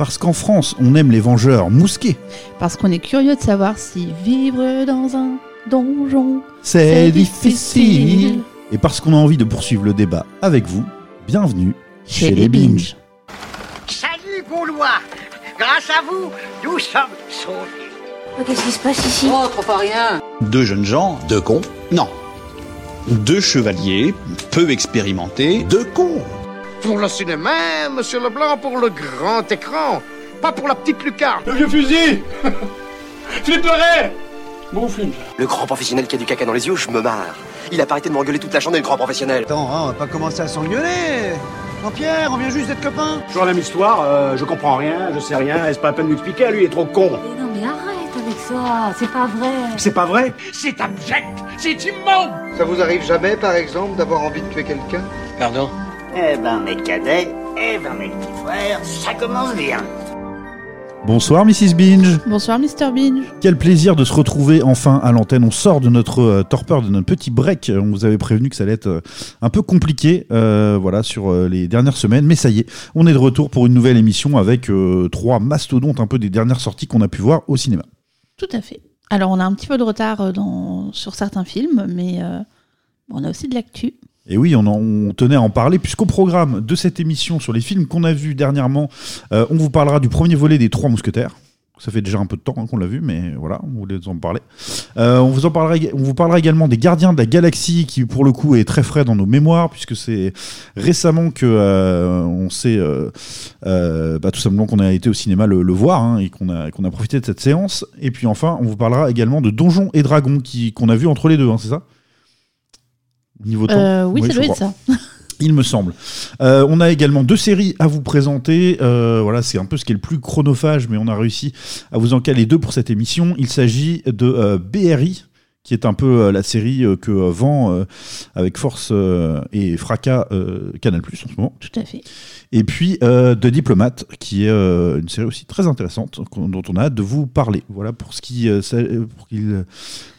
Parce qu'en France, on aime les vengeurs mousqués. Parce qu'on est curieux de savoir si vivre dans un donjon, C'est difficile. Et parce qu'on a envie de poursuivre le débat avec vous, bienvenue chez, les Binges. Salut Gaulois Grâce à vous, nous sommes sauvés. Oh, Qu'est-ce qui se passe ici? Oh, trop pas rien. Deux jeunes gens, deux cons Non. Deux chevaliers, peu expérimentés, deux cons. Pour le cinéma, Monsieur Leblanc, pour le grand écran, pas pour la petite lucarne. Le vieux fusil Flipperait Bon film. Le grand professionnel qui a du caca dans les yeux, je me marre. Il a pas arrêté de m'engueuler toute la journée, le grand professionnel. Attends, hein, on va pas commencer à s'engueuler Jean-Pierre, on vient juste d'être copains Toujours la même histoire, euh, je comprends rien, je sais rien, et c'est pas la peine de m'expliquer, lui il est trop con. Mais non, mais arrête avec ça, c'est pas vrai. C'est pas vrai C'est abject C'est immonde Ça vous arrive jamais, par exemple, d'avoir envie de tuer quelqu'un? Pardon? Eh ben, mes cadets, eh ben, mes petits frères, ça commence bien. Bonsoir Mrs. Binge. Bonsoir Mr Binge. Quel plaisir de se retrouver enfin à l'antenne. On sort de notre euh, torpeur, de notre petit break. On vous avait prévenu que ça allait être euh, un peu compliqué euh, voilà, sur euh, les dernières semaines. Mais ça y est, on est de retour pour une nouvelle émission avec euh, trois mastodontes un peu des dernières sorties qu'on a pu voir au cinéma. Tout à fait. Alors on a un petit peu de retard euh, dans, sur certains films, mais euh, on a aussi de l'actu. Et oui, on, en- on tenait à en parler, puisqu'au programme de cette émission sur les films qu'on a vus dernièrement, euh, on vous parlera du premier volet des Trois Mousquetaires. Ça fait déjà un peu de temps hein, qu'on l'a vu, mais voilà, on voulait en parler. Euh, on, vous en parlera, on vous parlera également des Gardiens de la Galaxie, qui pour le coup est très frais dans nos mémoires, puisque c'est récemment que euh, sait bah, tout simplement qu'on a été au cinéma le, voir hein, et qu'on a, profité de cette séance. Et puis enfin, on vous parlera également de Donjons et Dragons, qu'on a vu entre les deux, hein, c'est ça? Niveau temps Euh, oui, ça être crois. ça. Il me semble. Euh, on a également deux séries à vous présenter. Euh, voilà, c'est un peu ce qui est le plus chronophage, mais on a réussi à vous en caler deux pour cette émission. Il s'agit de euh, BRI, qui est un peu la série que vend avec force et fracas Canal Plus en ce moment. Tout à fait. Et puis euh, de Diplomate, qui est euh, une série aussi très intéressante dont on a hâte de vous parler. Voilà pour ce qui euh, euh,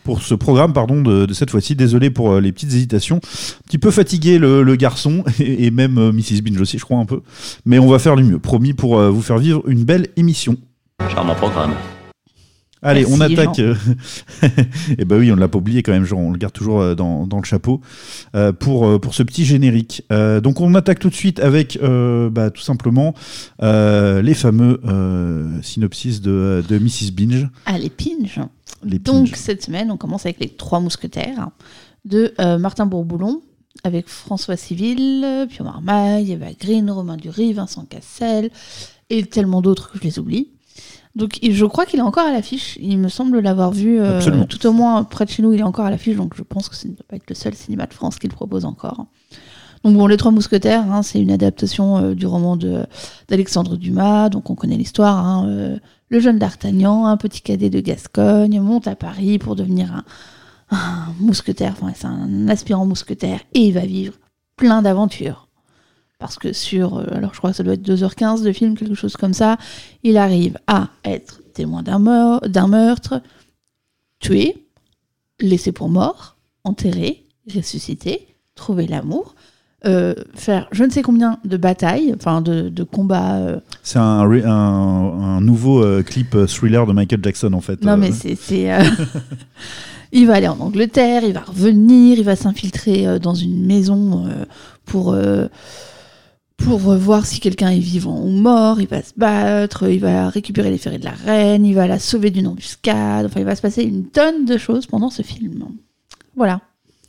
pour, ce programme pardon de, cette fois-ci. Désolé pour les petites hésitations. Un petit peu fatigué le, garçon et, même Mrs Binge aussi, je crois un peu. Mais on va faire du mieux. Promis pour vous faire vivre une belle émission. Charmant programme. Allez, Merci, on attaque. euh, et ben oui, on ne l'a pas oublié quand même, genre, on le garde toujours euh, dans, dans le chapeau euh, pour, pour ce petit générique. Euh, donc on attaque tout de suite avec euh, bah, tout simplement les fameux synopsis de, de Mrs. Binge. Allez, pinge. Les Donc cette semaine, on commence avec les Trois Mousquetaires de Martin Bourboulon, avec François Civil, Pio Marmaille, Eva Green, Romain Dury, Vincent Cassel, et tellement d'autres que je les oublie. Donc je crois qu'il est encore à l'affiche. Il me semble l'avoir vu euh, tout au moins près de chez nous. Il est encore à l'affiche, donc je pense que ce ne doit pas être le seul cinéma de France qui le propose encore. Donc bon, Les Trois Mousquetaires, hein, c'est une adaptation euh, du roman d'Alexandre Dumas. Donc on connaît l'histoire. hein, euh, le jeune d'Artagnan, un petit cadet de Gascogne, monte à Paris pour devenir un, un mousquetaire. Enfin, c'est un aspirant mousquetaire et il va vivre plein d'aventures. Parce que sur, euh, alors je crois que ça doit être 2h15 de film, quelque chose comme ça, il arrive à être témoin d'un meur- d'un meurtre, tué, laissé pour mort, enterré, ressuscité, trouver l'amour, euh, faire je ne sais combien de batailles, enfin de, de combats. euh, C'est un, un, un nouveau euh, clip thriller de Michael Jackson en fait. Non, mais c'est. il va aller en Angleterre, il va revenir, il va s'infiltrer dans une maison pour, pour voir si quelqu'un est vivant ou mort, il va se battre, il va récupérer les ferrets de la reine, il va la sauver d'une embuscade, enfin il va se passer une tonne de choses pendant ce film. Voilà.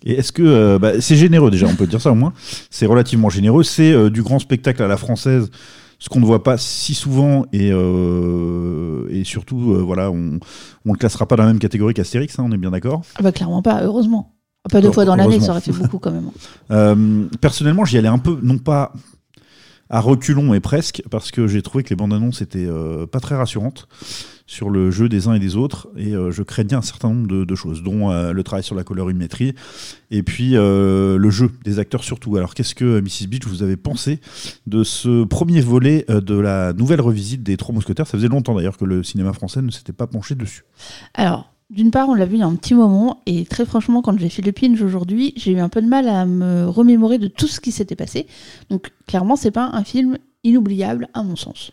Et est-ce que euh, bah, c'est généreux déjà, on peut dire ça au moins. C'est relativement généreux. C'est euh, du grand spectacle à la française, ce qu'on ne voit pas si souvent et, euh, et surtout, voilà, on on le classera pas dans la même catégorie qu'Astérix, hein, on est bien d'accord. Ah bah clairement pas, heureusement. Pas deux fois dans l'année, ça aurait fait beaucoup quand même. Personnellement, j'y allais un peu, non pas à reculons, mais presque, parce que j'ai trouvé que les bandes annonces étaient euh, pas très rassurantes sur le jeu des uns et des autres, et euh, je craignais un certain nombre de, choses, dont euh, le travail sur la colorimétrie, et puis le jeu des acteurs surtout. Alors qu'est-ce que, Mrs. Beach, vous avez pensé de ce premier volet de la nouvelle revisite des Trois Mousquetaires? Ça faisait longtemps d'ailleurs que le cinéma français ne s'était pas penché dessus. Alors, d'une part, on l'a vu il y a un petit moment, et très franchement, quand j'ai fait le pinch aujourd'hui, j'ai eu un peu de mal à me remémorer de tout ce qui s'était passé. Donc, clairement, c'est pas un film inoubliable, à mon sens.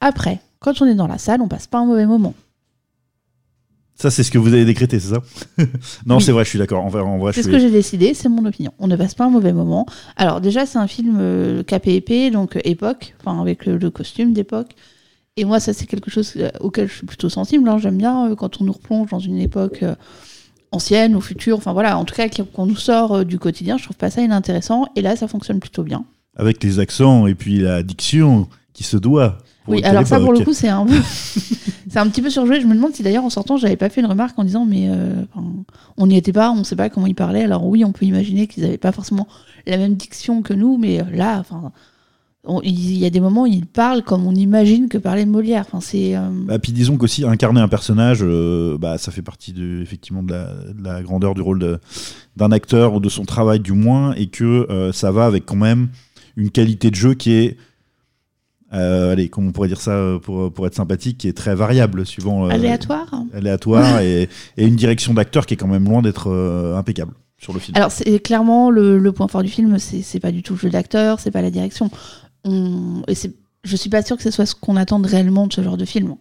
Après, quand on est dans la salle, on passe pas un mauvais moment. Ça, c'est ce que vous avez décrété, c'est ça Non, Oui. c'est vrai, je suis d'accord. En vrai, en vrai, je C'est ce suis- que j'ai décidé, c'est mon opinion. On ne passe pas un mauvais moment. Alors déjà, c'est un film euh, KPEP, donc euh, époque, enfin avec le, le costume d'époque. Et moi, ça c'est quelque chose euh, auquel je suis plutôt sensible. hein. J'aime bien euh, quand on nous replonge dans une époque euh, ancienne ou future. Enfin voilà, en tout cas qu'on nous sort du quotidien. Je trouve pas ça inintéressant. Et là, ça fonctionne plutôt bien. Avec les accents et puis la diction qui se doit. oui, alors ça pour le coup, c'est un peu, c'est un petit peu surjoué. Je me demande si d'ailleurs en sortant, j'avais pas fait une remarque en disant mais euh, on n'y était pas, on sait pas comment ils parlaient. Alors oui, on peut imaginer qu'ils avaient pas forcément la même diction que nous, mais là, enfin, on- il y a des moments où ils parlent comme on imagine que parlait Molière. Enfin, c'est euh, Bah, puis disons qu'aussi incarner un personnage, euh, bah, ça fait partie de, effectivement de la, de la grandeur du rôle d'un acteur ou de son travail du moins, et que euh, ça va avec quand même une qualité de jeu qui est, allez, comment on pourrait dire ça pour, pour être sympathique, qui est très variable suivant aléatoire. aléatoire et, et une direction d'acteur qui est quand même loin d'être impeccable sur le film. Alors c'est clairement le, le point fort du film, c'est c'est pas du tout le jeu d'acteur, c'est pas la direction. On, et je suis pas sûre que ce soit ce qu'on attend réellement de ce genre de film.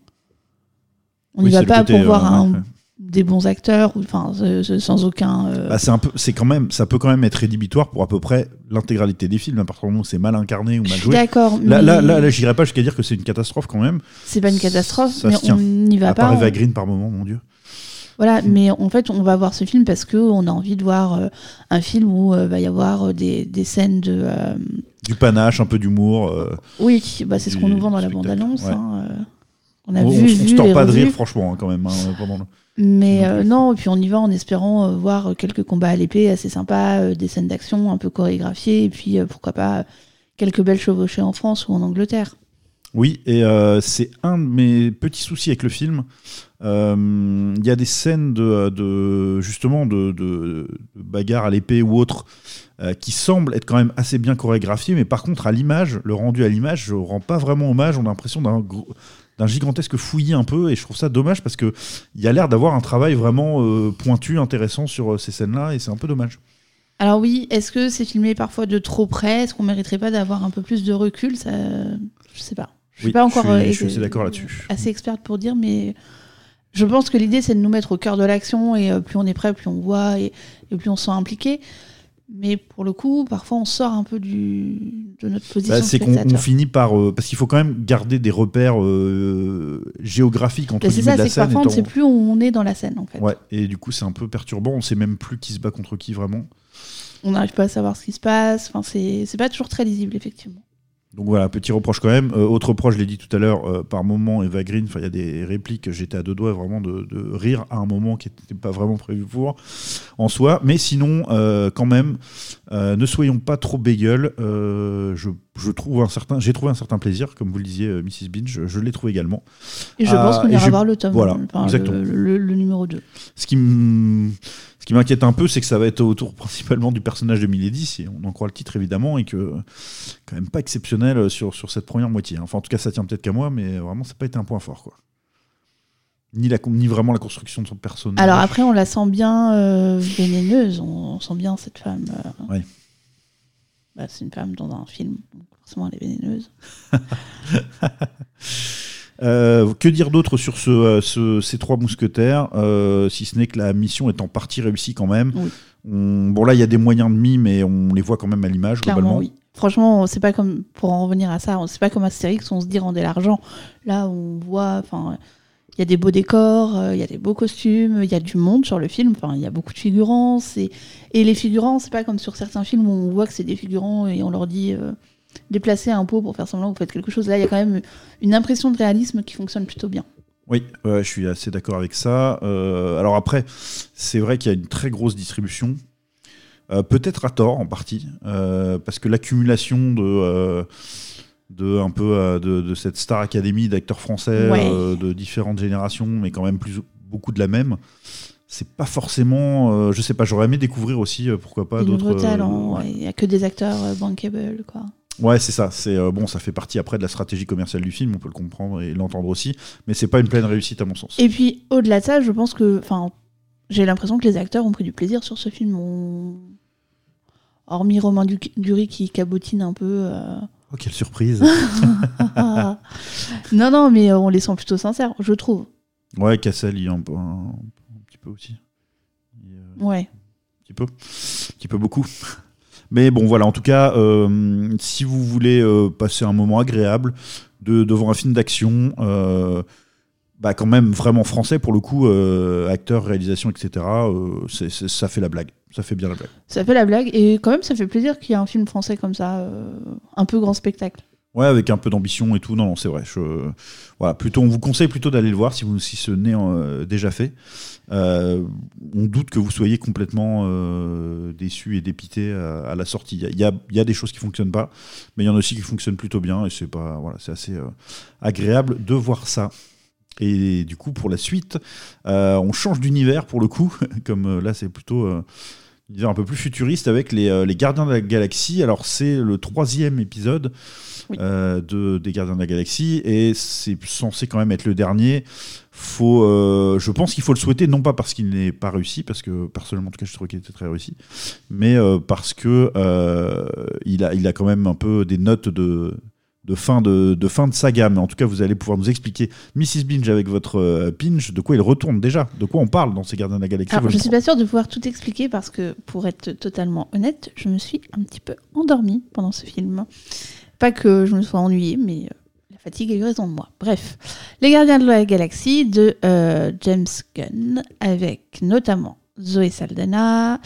On n'y Oui, va pas côté, pour voir euh, un- ouais. des bons acteurs, enfin sans aucun. euh, Bah, c'est un peu, c'est quand même, ça peut quand même être rédhibitoire pour à peu près l'intégralité des films, à partir du moment où c'est mal incarné ou mal joué. d'accord, Là, mais là, là, là, j'irais pas jusqu'à dire que c'est une catastrophe quand même. c'est pas une catastrophe, Ça mais on n'y va à pas. part on- Eva Green par moment, mon dieu. Voilà, mais en fait, on va voir ce film parce que on a envie de voir euh, un film où il va y avoir des, des scènes de. euh, Du panache, un peu d'humour. euh, Oui, bah, c'est ce qu'on nous vend dans la bande-annonce. ouais. hein, euh, On a on, vu, on- on vu se tord pas de rire, franchement, hein, quand même. hein, pendant le- Mais Non euh, et puis on y va en espérant euh, voir quelques combats à l'épée assez sympas, euh, des scènes d'action un peu chorégraphiées, et puis euh, pourquoi pas euh, quelques belles chevauchées en France ou en Angleterre. Oui, et euh, c'est un de mes petits soucis avec le film. Euh, Il y a des scènes de, de justement de, de, de bagarre à l'épée ou autre euh, qui semblent être quand même assez bien chorégraphiées, mais par contre à l'image, le rendu à l'image, je rends pas vraiment hommage. On a l'impression d'un gigantesque fouillis un peu, et je trouve ça dommage parce que il y a l'air d'avoir un travail vraiment euh, pointu, intéressant sur euh, ces scènes-là, et c'est un peu dommage. Alors oui, est-ce que c'est filmé parfois de trop près? Est-ce qu'on mériterait pas d'avoir un peu plus de recul? Ça, je sais pas. Je suis Oui, pas encore je suis- euh, je suis assez d'accord là-dessus. assez experte pour dire, mais je pense que l'idée c'est de nous mettre au cœur de l'action et euh, plus on est prêt, plus on voit et, et plus on se sent impliqué. Mais pour le coup, parfois on sort un peu du, de notre position. Bah, c'est qu'on finit par euh, parce qu'il faut quand même garder des repères euh, géographiques entre Mais c'est ça, c'est que parfois on ne sait plus où on est dans la scène en fait. Ouais, et du coup c'est un peu perturbant. On sait même plus qui se bat contre qui vraiment. On n'arrive pas à savoir ce qui se passe. Enfin, c'est pas toujours très lisible effectivement. Donc voilà, petit reproche quand même. Euh, autre reproche, je l'ai dit tout à l'heure, euh, par moment, Eva Green, il y a des répliques, j'étais à deux doigts vraiment de, rire à un moment qui n'était pas vraiment prévu pour en soi. Mais sinon, euh, quand même, ne soyons pas trop bégueules. Je, je trouve un certain, j'ai trouvé un certain plaisir, comme vous le disiez, euh, Mrs. Bean, je, je l'ai trouvé également. Et je pense Ah, qu'on ira je- voir le tome, voilà, enfin, exactement. le, le- le numéro 2. Ce qui ce qui m'inquiète un peu, c'est que ça va être autour principalement du personnage de Milady, si on en croit le titre évidemment, et que quand même pas exceptionnel sur, sur cette première moitié. Enfin, en tout cas, ça tient peut-être qu'à moi, mais vraiment, ça n'a pas été un point fort, quoi. Ni, la, ni vraiment la construction de son personnage. Alors après, on la sent bien euh, vénéneuse. On, on sent bien cette femme. euh, Ouais. Bah, c'est une femme dans un film, donc forcément elle est vénéneuse. Euh, que dire d'autre sur ce, euh, ce- ces trois mousquetaires, euh, si ce n'est que la mission est en partie réussie quand même. Oui. On- bon, là, il y a des moyens de mis, mais on les voit quand même à l'image, globalement. oui. Franchement, c'est pas comme pour en revenir à ça. C'est pas comme Astérix, on se dit rendez l'argent. Là, on voit, enfin, y a des beaux décors, euh, il y a des beaux costumes, il y a du monde sur le film. Enfin, il y a beaucoup de figurants. Et les figurants, c'est pas comme sur certains films où on voit que c'est des figurants et on leur dit euh, déplacez un pot pour faire semblant que vous faites quelque chose. Là, il y a quand même une impression de réalisme qui fonctionne plutôt bien. Oui, je suis assez d'accord avec ça. Euh, alors après, c'est vrai qu'il y a une très grosse distribution. Euh, Peut-être à tort en partie, euh, parce que l'accumulation de, euh, de un peu euh, de, de cette Star Academy d'acteurs français Ouais. euh, de différentes générations, mais quand même plus beaucoup de la même. C'est pas forcément, euh, je sais pas, j'aurais aimé découvrir aussi, euh, pourquoi pas d'autres. talents, ouais, il y a que des acteurs bankable, quoi. Ouais, c'est ça. C'est bon, ça fait partie après de la stratégie commerciale du film, on peut le comprendre et l'entendre aussi, mais c'est pas une pleine réussite à mon sens. Et puis, au-delà de ça, je pense que. Enfin, j'ai l'impression que les acteurs ont pris du plaisir sur ce film. On- Hormis Romain Du- Dury qui cabotine un peu. Euh, Oh, quelle surprise Non, non, mais euh, on les sent plutôt sincères, je trouve. Ouais, Cassel, il y a un, un- un petit peu aussi. Ouais. Un petit peu. Un petit peu beaucoup. Mais bon, voilà, en tout cas, euh, si vous voulez euh, passer un moment agréable de, devant un film d'action, euh, bah quand même vraiment français pour le coup, euh, acteur, réalisation, etc., euh, c'est- c'est- ça fait la blague. Ça fait bien la blague. Ça fait la blague, et quand même, ça fait plaisir qu'il y ait un film français comme ça, euh, un peu grand spectacle. Ouais, avec un peu d'ambition et tout. Non, non, c'est vrai. Je, voilà, plutôt, on vous conseille plutôt d'aller le voir si, vous, si ce n'est euh, déjà fait. Euh, on doute que vous soyez complètement euh, déçu et dépité à, à la sortie. Il y a- y, a, des choses qui fonctionnent pas, mais il y en a aussi qui fonctionnent plutôt bien et c'est pas, voilà, c'est assez agréable de voir ça. Et du coup, pour la suite, euh, on change d'univers pour le coup, comme euh, là, c'est plutôt euh, un peu plus futuriste avec les, les Gardiens de la Galaxie. Alors, c'est le troisième épisode de, des Gardiens de la Galaxie et c'est censé quand même être le dernier. Faut, je pense qu'il faut le souhaiter, non pas parce qu'il n'est pas réussi, parce que personnellement, en tout cas, je trouve qu'il était très réussi, mais parce que il, a, il a quand même un peu des notes de, de, fin de, de fin de saga. Mais en tout cas, vous allez pouvoir nous expliquer, Mrs. Binge, avec votre euh, pinch, de quoi il retourne déjà, de quoi on parle dans ces Gardiens de la Galaxie. Alors, je suis 3. pas sûre de pouvoir tout expliquer parce que, pour être totalement honnête, je me suis un petit peu endormie pendant ce film. Pas que je me sois ennuyée, mais euh, la fatigue a eu raison de moi. Bref, Les Gardiens de la Galaxie de euh, James Gunn, avec notamment Zoé Saldana,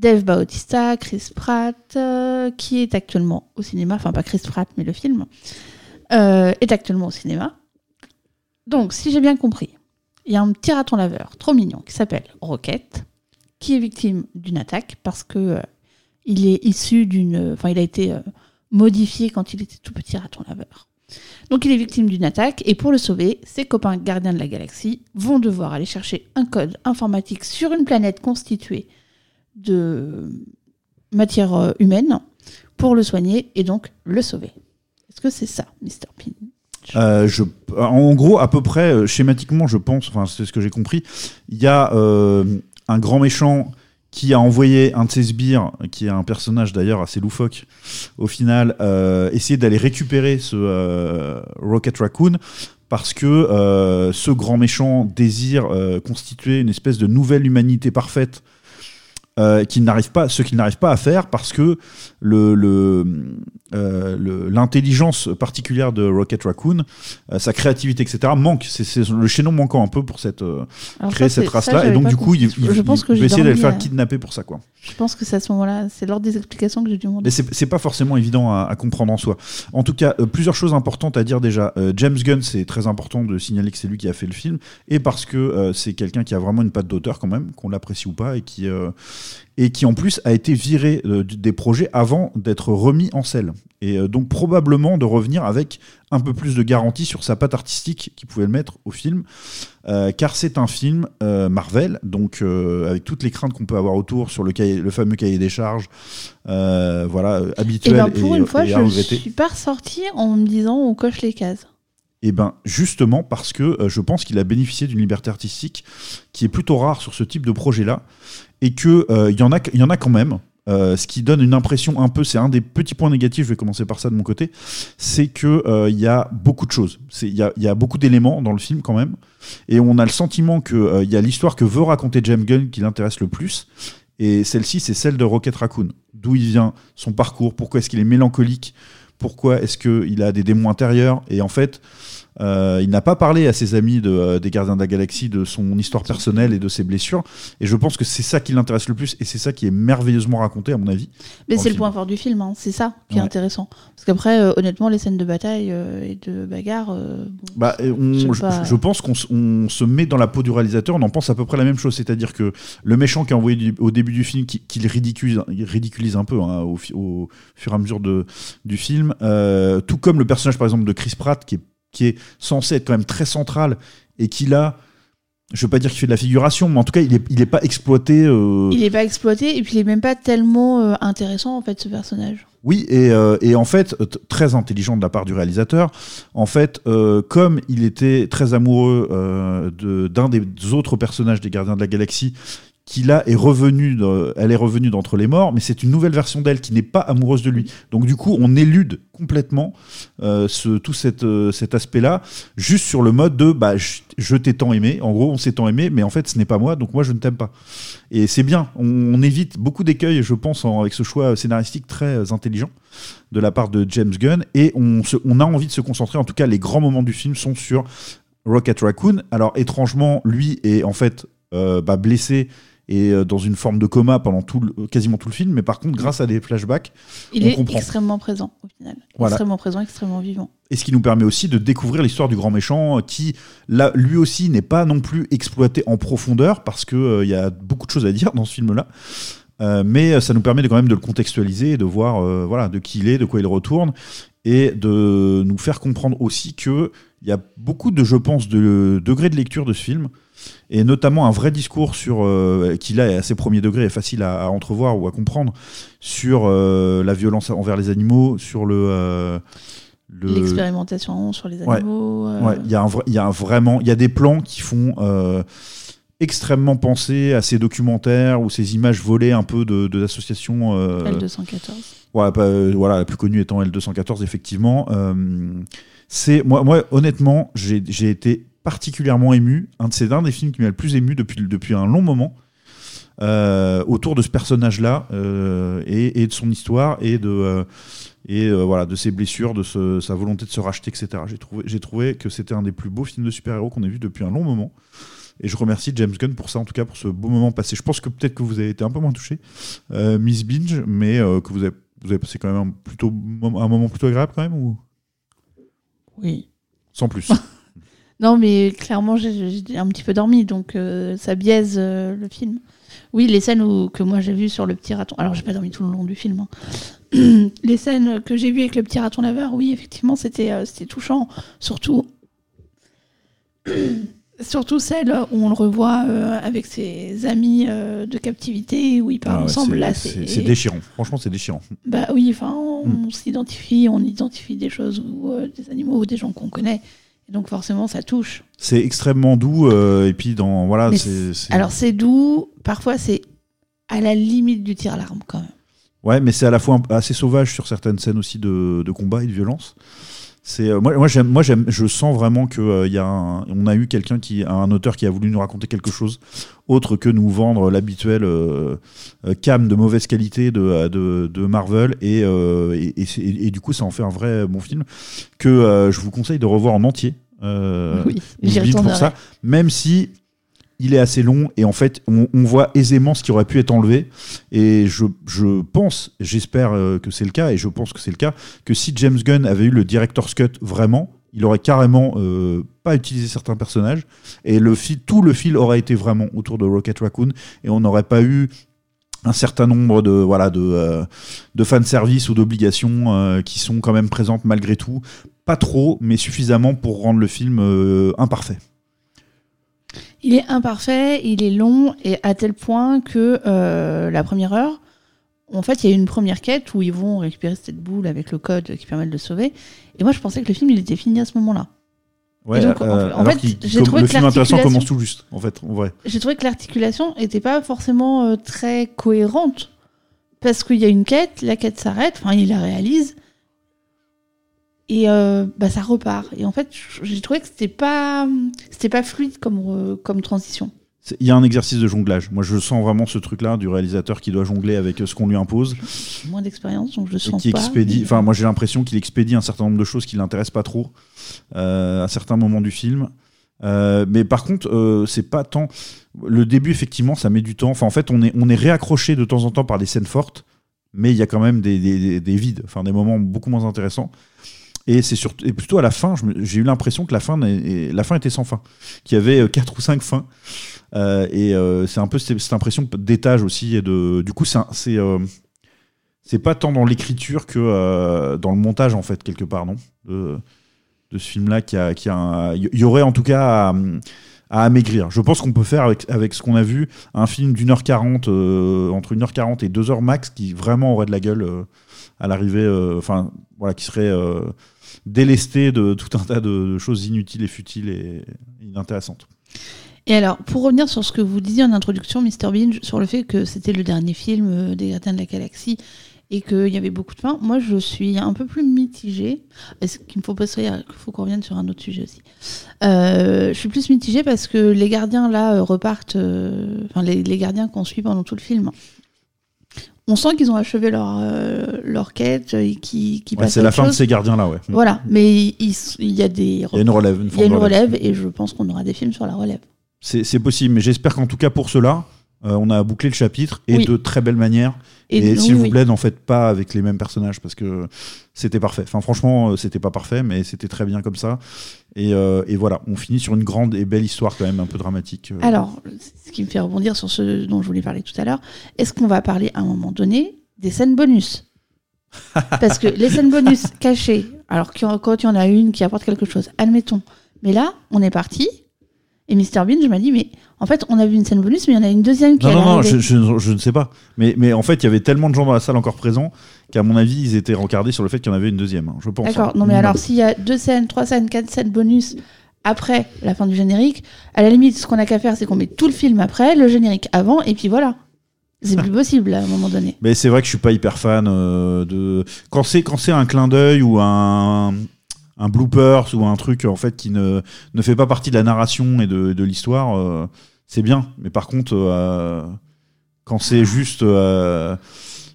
Dave Bautista, Chris Pratt, euh, qui est actuellement au cinéma, enfin pas Chris Pratt, mais le film, euh, est actuellement au cinéma. Donc, si j'ai bien compris, il y a un petit raton laveur trop mignon qui s'appelle Rocket, qui est victime d'une attaque parce que euh, il est issu d'une, enfin il a été modifié quand il était tout petit raton laveur. Donc il est victime d'une attaque et pour le sauver, ses copains gardiens de la galaxie vont devoir aller chercher un code informatique sur une planète constituée de matière euh, humaine pour le soigner et donc le sauver. Est-ce que c'est ça, Mr. Pin? Euh, je, en gros, à peu près, euh, schématiquement, je pense, enfin, c'est ce que j'ai compris, il y a euh, un grand méchant qui a envoyé un de ses sbires, qui est un personnage d'ailleurs assez loufoque, au final, euh, essayer d'aller récupérer ce euh, Rocket Raccoon parce que euh, ce grand méchant désire euh, constituer une espèce de nouvelle humanité parfaite euh, qu'il n'arrive pas, ce qu'il n'arrive pas à faire parce que le, le, euh, le- l'intelligence particulière de Rocket Raccoon, euh, sa créativité, etc., manque. C'est, le chaînon manquant un peu pour cette, euh, créer ça, cette race-là. Et donc, du coup, il, il, Je pense il que veut j'ai essayer de le faire euh, kidnapper pour ça, quoi. Je pense que c'est à ce moment-là, c'est lors des explications que j'ai dû demander. Mais c'est pas forcément évident à, à comprendre en soi. En tout cas, euh, plusieurs choses importantes à dire déjà. Euh, James Gunn, c'est très important de signaler que c'est lui qui a fait le film, et parce que euh, c'est quelqu'un qui a vraiment une patte d'auteur quand même, qu'on l'apprécie ou pas, et qui, euh, et qui en plus a été viré euh, des projets avant d'être remis en selle. Et euh, donc probablement de revenir avec un peu plus de garantie sur sa patte artistique qu'il pouvait le mettre au film, euh, car c'est un film Marvel, donc avec toutes les craintes qu'on peut avoir autour sur le, cahier, le fameux cahier des charges, voilà, Et habituel ben pour et, une fois, et je regretter. suis pas ressortie en me disant on coche les cases. Et ben justement parce que euh, je pense qu'il a bénéficié d'une liberté artistique qui est plutôt rare sur ce type de projet-là, et que euh, y en a, y en a quand même. Euh, ce qui donne une impression un peu, c'est un des petits points négatifs. Je vais commencer par ça de mon côté, c'est que euh, il y a beaucoup de choses. Il y a, beaucoup d'éléments dans le film quand même, et on a le sentiment que euh, il y a l'histoire que veut raconter James Gunn qui l'intéresse le plus. Et celle-ci, c'est celle de Rocket Raccoon. D'où il vient, son parcours, pourquoi est-ce qu'il est mélancolique, pourquoi est-ce qu'il a des démons intérieurs. Et en fait, euh, il n'a pas parlé à ses amis de, euh, des Gardiens de la Galaxie de son histoire personnelle et de ses blessures. Et je pense que c'est ça qui l'intéresse le plus et c'est ça qui est merveilleusement raconté, à mon avis. Mais c'est le point fort du film, hein, c'est ça qui est Ouais. intéressant. Parce qu'après, euh, honnêtement, les scènes de bataille et de bagarre, Bah, on- Je pense qu'on se met dans la peau du réalisateur, on en pense à peu près la même chose. C'est-à-dire que le méchant qui est envoyé du- au début du film, qui- qu'il ridiculise, il ridiculise un peu hein, au, fur et à mesure de, du film, tout comme le personnage par exemple de Chris Pratt, qui est, qui est censé être quand même très central et qui là, je veux pas dire qu'il fait de la figuration, mais en tout cas, il est, il est pas exploité. euh, il est pas exploité et puis il est même pas tellement euh, intéressant en fait ce personnage. Oui, et, euh, et en fait, très intelligent de la part du réalisateur, en fait, comme il était très amoureux de- d'un des autres personnages des Gardiens de la Galaxie, qui là est revenue, elle est revenue d'entre les morts, mais c'est une nouvelle version d'elle qui n'est pas amoureuse de lui. Donc du coup, on élude complètement euh, tout euh, cet aspect-là, juste sur le mode de bah, je, t'ai tant aimé. En gros, on s'est tant aimé, mais en fait, ce n'est pas moi, donc moi, je ne t'aime pas. Et c'est bien. On, évite beaucoup d'écueils, je pense, en- avec ce choix scénaristique très euh, intelligent de la part de James Gunn. Et on, a envie de se concentrer. En tout cas, les grands moments du film sont sur Rocket Raccoon. Alors, étrangement, lui est en fait bah, blessé et euh, dans une forme de coma pendant tout le- quasiment tout le film. Mais par contre, grâce à des flashbacks, Il on est comprend. extrêmement présent au final. Voilà. Extrêmement présent, extrêmement vivant. Et ce qui nous permet aussi de découvrir l'histoire du grand méchant euh, qui, là, lui aussi, n'est pas non plus exploité en profondeur parce qu'il y a beaucoup de choses à dire dans ce film-là. Euh, mais euh, ça nous permet de, quand même de le contextualiser et de voir euh, voilà, de qui il est, de quoi il retourne et de nous faire comprendre aussi que il y a beaucoup de, je pense, de degrés de lecture de ce film et notamment un vrai discours sur euh, qui là est assez premier degré et facile à, à entrevoir ou à comprendre sur euh, la violence envers les animaux, sur le euh, le- L'expérimentation sur les animaux. Ouais, il y a un il y a un vraiment, il y a des plans qui font extrêmement penser à ces documentaires ou ces images volées un peu de, de l'association. euh, L214. voilà, euh, la plus connue étant L214, effectivement. Euh, c'est moi, moi, honnêtement, j'ai été particulièrement ému. Un de c'est un des films qui m'a le plus ému depuis, depuis un long moment. euh, autour de ce personnage-là euh, et, et de son histoire et de euh, et voilà de ses blessures, de ce- sa volonté de se racheter, etc. J'ai trouvé j'ai trouvé que c'était un des plus beaux films de super-héros qu'on ait vu depuis un long moment. Et je remercie James Gunn pour ça, en tout cas pour ce beau moment passé. Je pense que peut-être que vous avez été un peu moins touché, Miss Binge, mais que vous avez, vous avez passé quand même un, plutôt, un moment plutôt agréable quand même ou? Oui. sans plus Non, mais clairement, j'ai un petit peu dormi, donc euh, ça biaise euh, le film. Oui, les scènes où- que moi j'ai vues sur le petit raton. Alors, j'ai pas dormi tout le long du film. hein. les scènes que j'ai vues avec le petit raton laveur, oui, effectivement, c'était euh, c'était touchant. Surtout. Surtout celle où on le revoit euh, avec ses amis euh, de captivité, où ils parlent Ah ouais, ensemble. c'est- Là, déchirant. Franchement, c'est déchirant. Bah oui, enfin, on, Mm. s'identifie, on identifie des choses ou euh, des animaux ou des gens qu'on connaît. Donc forcément, ça touche. C'est extrêmement doux euh, et puis dans voilà, c'est c'est- Alors c'est doux, parfois c'est à la limite du tir à l'arme quand même. ouais, mais c'est à la fois assez sauvage sur certaines scènes aussi de, de combat et de violence. C'est euh, moi, moi j'aime, moi j'aime, je sens vraiment que euh, il y a un- on a eu quelqu'un qui, un auteur qui a voulu nous raconter quelque chose autre que nous vendre l'habituel euh, cam de mauvaise qualité de, de, de Marvel et, et, du coup ça en fait un vrai bon film que je vous conseille de revoir en entier. Euh, Oui, j'y pour ça, même si il est assez long et en fait on, voit aisément ce qui aurait pu être enlevé. Et je, pense, j'espère euh, que c'est le cas et je pense que c'est le cas que si James Gunn avait eu le director's cut vraiment il aurait carrément euh, pas utilisé certains personnages et le fil, tout le fil aurait été vraiment autour de Rocket Raccoon et on n'aurait pas eu un certain nombre de voilà de euh, de fanservice ou d'obligations qui sont quand même présentes malgré tout. Pas trop mais suffisamment pour rendre le film imparfait Il est imparfait, il est long et à tel point que euh, la première heure, en fait, il y a une première quête où ils vont récupérer cette boule avec le code qui permet de le sauver. Et moi, je pensais que le film il était fini à ce moment-là. Ouais, donc, en- euh, fait, j'ai trouvé le que film intéressant l'articulation- commence tout juste, en fait, en vrai. J'ai trouvé que l'articulation était pas forcément euh, très cohérente parce qu'il y a une quête, la quête s'arrête, enfin il la réalise et euh, bah ça repart. Et en fait, j'ai trouvé que c'était pas c'était pas fluide comme euh, comme transition. Il y a un exercice de jonglage. Moi, je sens vraiment ce truc-là du réalisateur qui doit jongler avec euh, ce qu'on lui impose moins d'expérience donc je le sens qui pas. expédie. mais- Enfin, moi, j'ai l'impression qu'il expédie un certain nombre de choses qui l'intéressent pas trop euh, à certains moments du film. Euh, mais par contre, euh, c'est pas tant. Le début, effectivement, ça met du temps. Enfin, en fait, on est, on est réaccroché de temps en temps par des scènes fortes, mais il y a quand même des, des, des- des vides, enfin, des moments beaucoup moins intéressants. Et c'est surtout, et plutôt à la fin, j'ai eu l'impression que la fin, la fin était sans fin, qu'il y avait euh, quatre ou cinq fins. Euh, et euh, c'est un peu cette, impression d'étage aussi. Et de, du coup, c'est euh, pas tant dans l'écriture que dans le montage, en fait, quelque part, non? De, ce film-là, qui a, qui a y aurait en tout cas à, amaigrir. Je pense qu'on peut faire avec, avec ce qu'on a vu un film d'une heure quarante, euh, entre 1h40 et 2h max, qui vraiment aurait de la gueule euh, à l'arrivée, euh, enfin, voilà, qui serait délesté de tout un tas de, choses inutiles et futiles et inintéressantes. Et alors, pour revenir sur ce que vous disiez en introduction, Mr. Binge, sur le fait que c'était le dernier film des Gardiens de la Galaxie et qu'il y avait beaucoup de fins, moi je suis un peu plus mitigée. Est-ce qu'il me faut pas qu'il faut qu'on revienne sur un autre sujet aussi Euh, Je suis plus mitigée parce que les gardiens là euh, repartent, euh, enfin les, les gardiens qu'on suit pendant tout le film. On sent qu'ils ont achevé leur, euh, leur quête et qui, qui Ouais, c'est la fin de ces gardiens-là, ouais. Voilà, mais il, il- il y a des Il y a une relève. Une il y a une relève et je pense qu'on aura des films sur la relève. C'est possible, mais j'espère qu'en tout cas pour cela, euh, on a bouclé le chapitre et Oui. de très belle manière. Et, Et s'il oui, vous oui. plaît, n'en faites pas avec les mêmes personnages parce que c'était parfait. Enfin, franchement, euh, c'était pas parfait, mais c'était très bien comme ça. Et, euh, et voilà, on finit sur une grande et belle histoire quand même un peu dramatique. Alors, ce qui me fait rebondir sur ce dont je voulais parler tout à l'heure, est-ce qu'on va parler à un moment donné des scènes bonus? Parce que les scènes bonus cachées, alors quand il y en a une qui apporte quelque chose, admettons. Mais là, on est parti, et Mr. Bean, je m'a dit, mais en fait, on a vu une scène bonus, mais il y en a une deuxième qui Non, allait non, non, je, je- je ne sais pas. Mais, mais en fait, il y avait tellement de gens dans la salle encore présents qu'à mon avis, ils étaient rencardés sur le fait qu'il y en avait une deuxième, hein, je pense. D'accord, hein. non mais Minimum. alors s'il y a deux scènes, trois scènes, quatre scènes bonus après la fin du générique, à la limite, ce qu'on a qu'à faire, c'est qu'on met tout le film après, le générique avant, et puis voilà. C'est plus possible à un moment donné. Mais c'est vrai que je suis pas hyper fan euh, de quand c'est quand c'est un clin d'œil ou un un bloopers ou un truc en fait qui ne ne fait pas partie de la narration et de, de l'histoire, euh, c'est bien. Mais par contre, euh, quand c'est juste, euh,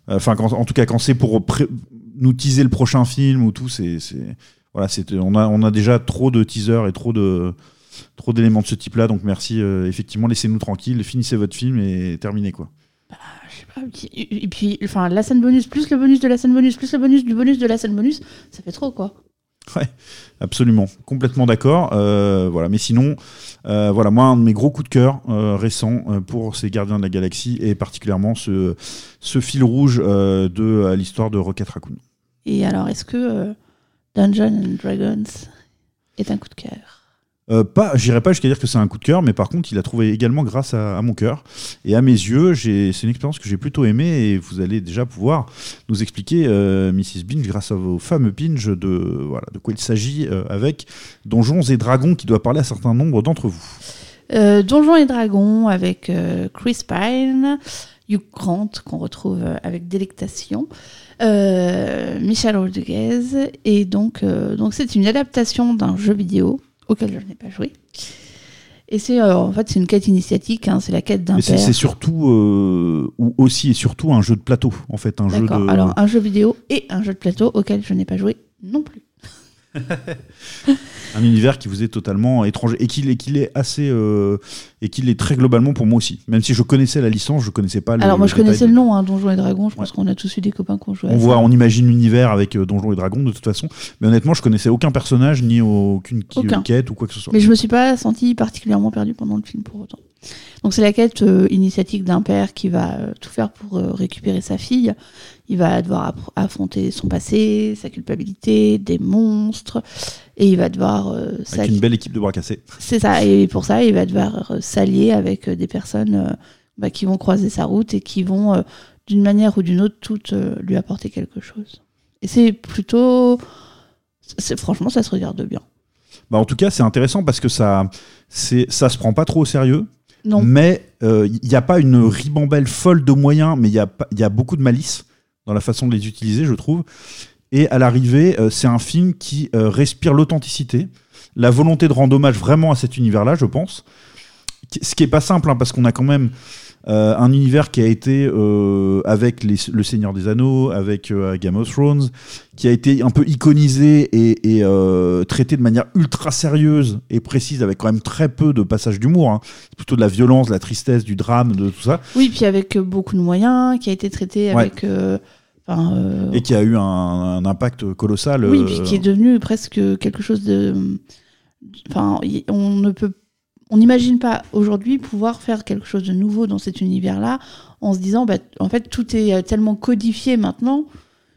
enfin en tout cas quand c'est pour nous teaser le prochain film ou tout, c'est voilà, on a on a déjà trop de teasers et trop de trop d'éléments de ce type-là. Donc merci. effectivement, laissez-nous tranquilles, finissez votre film et terminez quoi. Puis- Et puis, enfin, la scène bonus, plus le bonus de la scène bonus, plus le bonus du bonus de la scène bonus, ça fait trop quoi. Ouais, absolument, complètement d'accord. Euh, voilà, mais sinon, euh, voilà, moi, un de mes gros coups de cœur euh, récents pour ces Gardiens de la Galaxie et particulièrement ce, ce fil rouge de l'histoire de Rocket Raccoon. Et alors, est-ce que Dungeons and Dragons est un coup de cœur? Euh, pas, j'irai pas jusqu'à dire que c'est un coup de cœur, mais par contre, il a trouvé également grâce à, mon cœur et à mes yeux. C'est une expérience que j'ai plutôt aimée et vous allez déjà pouvoir nous expliquer, euh, Mrs. Binge, grâce à vos fameux pinges de voilà de quoi il s'agit euh, avec Donjons et Dragons qui doit parler à un certain nombre d'entre vous. Donjons et Dragons avec Chris Pine, Hugh Grant qu'on retrouve avec délectation, Michel Rodriguez et donc donc c'est une adaptation d'un jeu vidéo auquel je n'ai pas joué. Et c'est euh, en fait c'est une quête initiatique, hein, c'est la quête d'un Mais c'est, père. c'est surtout, euh, ou aussi et surtout un jeu de plateau, en fait, un jeu D'accord. de. Alors un jeu vidéo et un jeu de plateau auquel je n'ai pas joué non plus. un univers qui vous est totalement étranger et qu'il est, qu'il est assez, euh, et qu'il est très globalement pour moi aussi. Même si je connaissais la licence, je connaissais pas. Le, Alors moi le je connaissais le nom, hein, Donjons et Dragons. Je pense qu'on a tous eu des copains qui ont joué. à On ça. voit, on imagine l'univers avec euh, Donjons et Dragons de toute façon, mais honnêtement, je connaissais aucun personnage ni aucune qui- Aucun. quête ou quoi que ce soit. Mais je me suis pas senti particulièrement perdu pendant le film pour autant. Donc c'est la quête euh, initiatique d'un père qui va euh, tout faire pour euh, récupérer sa fille. Il va devoir affronter son passé, sa culpabilité, des monstres, et il va devoir euh, Avec une belle équipe de bras cassés. C'est ça. Et pour ça, il va devoir s'allier avec des personnes bah, qui vont croiser sa route et qui vont, d'une manière ou d'une autre, toutes lui apporter quelque chose. Et c'est plutôt, c'est franchement, ça se regarde bien. Bah, en tout cas, c'est intéressant parce que ça, c'est, ça se prend pas trop au sérieux. Non. Mais il n'y a pas une ribambelle folle de moyens, mais il y, a beaucoup de malice dans la façon de les utiliser, je trouve. Et à l'arrivée, euh, c'est un film qui euh, respire l'authenticité, la volonté de rendre hommage vraiment à cet univers-là, je pense. Ce qui est pas simple, hein, parce qu'on a quand même euh, un univers qui a été euh, avec les- le Seigneur des Anneaux, avec euh, Game of Thrones, qui a été un peu iconisé et, et, traité de manière ultra sérieuse et précise, avec quand même très peu de passages d'humour. hein. C'est plutôt de la violence, de la tristesse, du drame, de tout ça, Oui, puis avec beaucoup de moyens, qui a été traité Ouais. avec. enfin, euh, et qui a eu un, un impact colossal. oui, euh, puis qui est devenu presque quelque chose de. Enfin, on ne peut. On n'imagine pas aujourd'hui pouvoir faire quelque chose de nouveau dans cet univers-là en se disant, bah, en fait, tout est euh, tellement codifié maintenant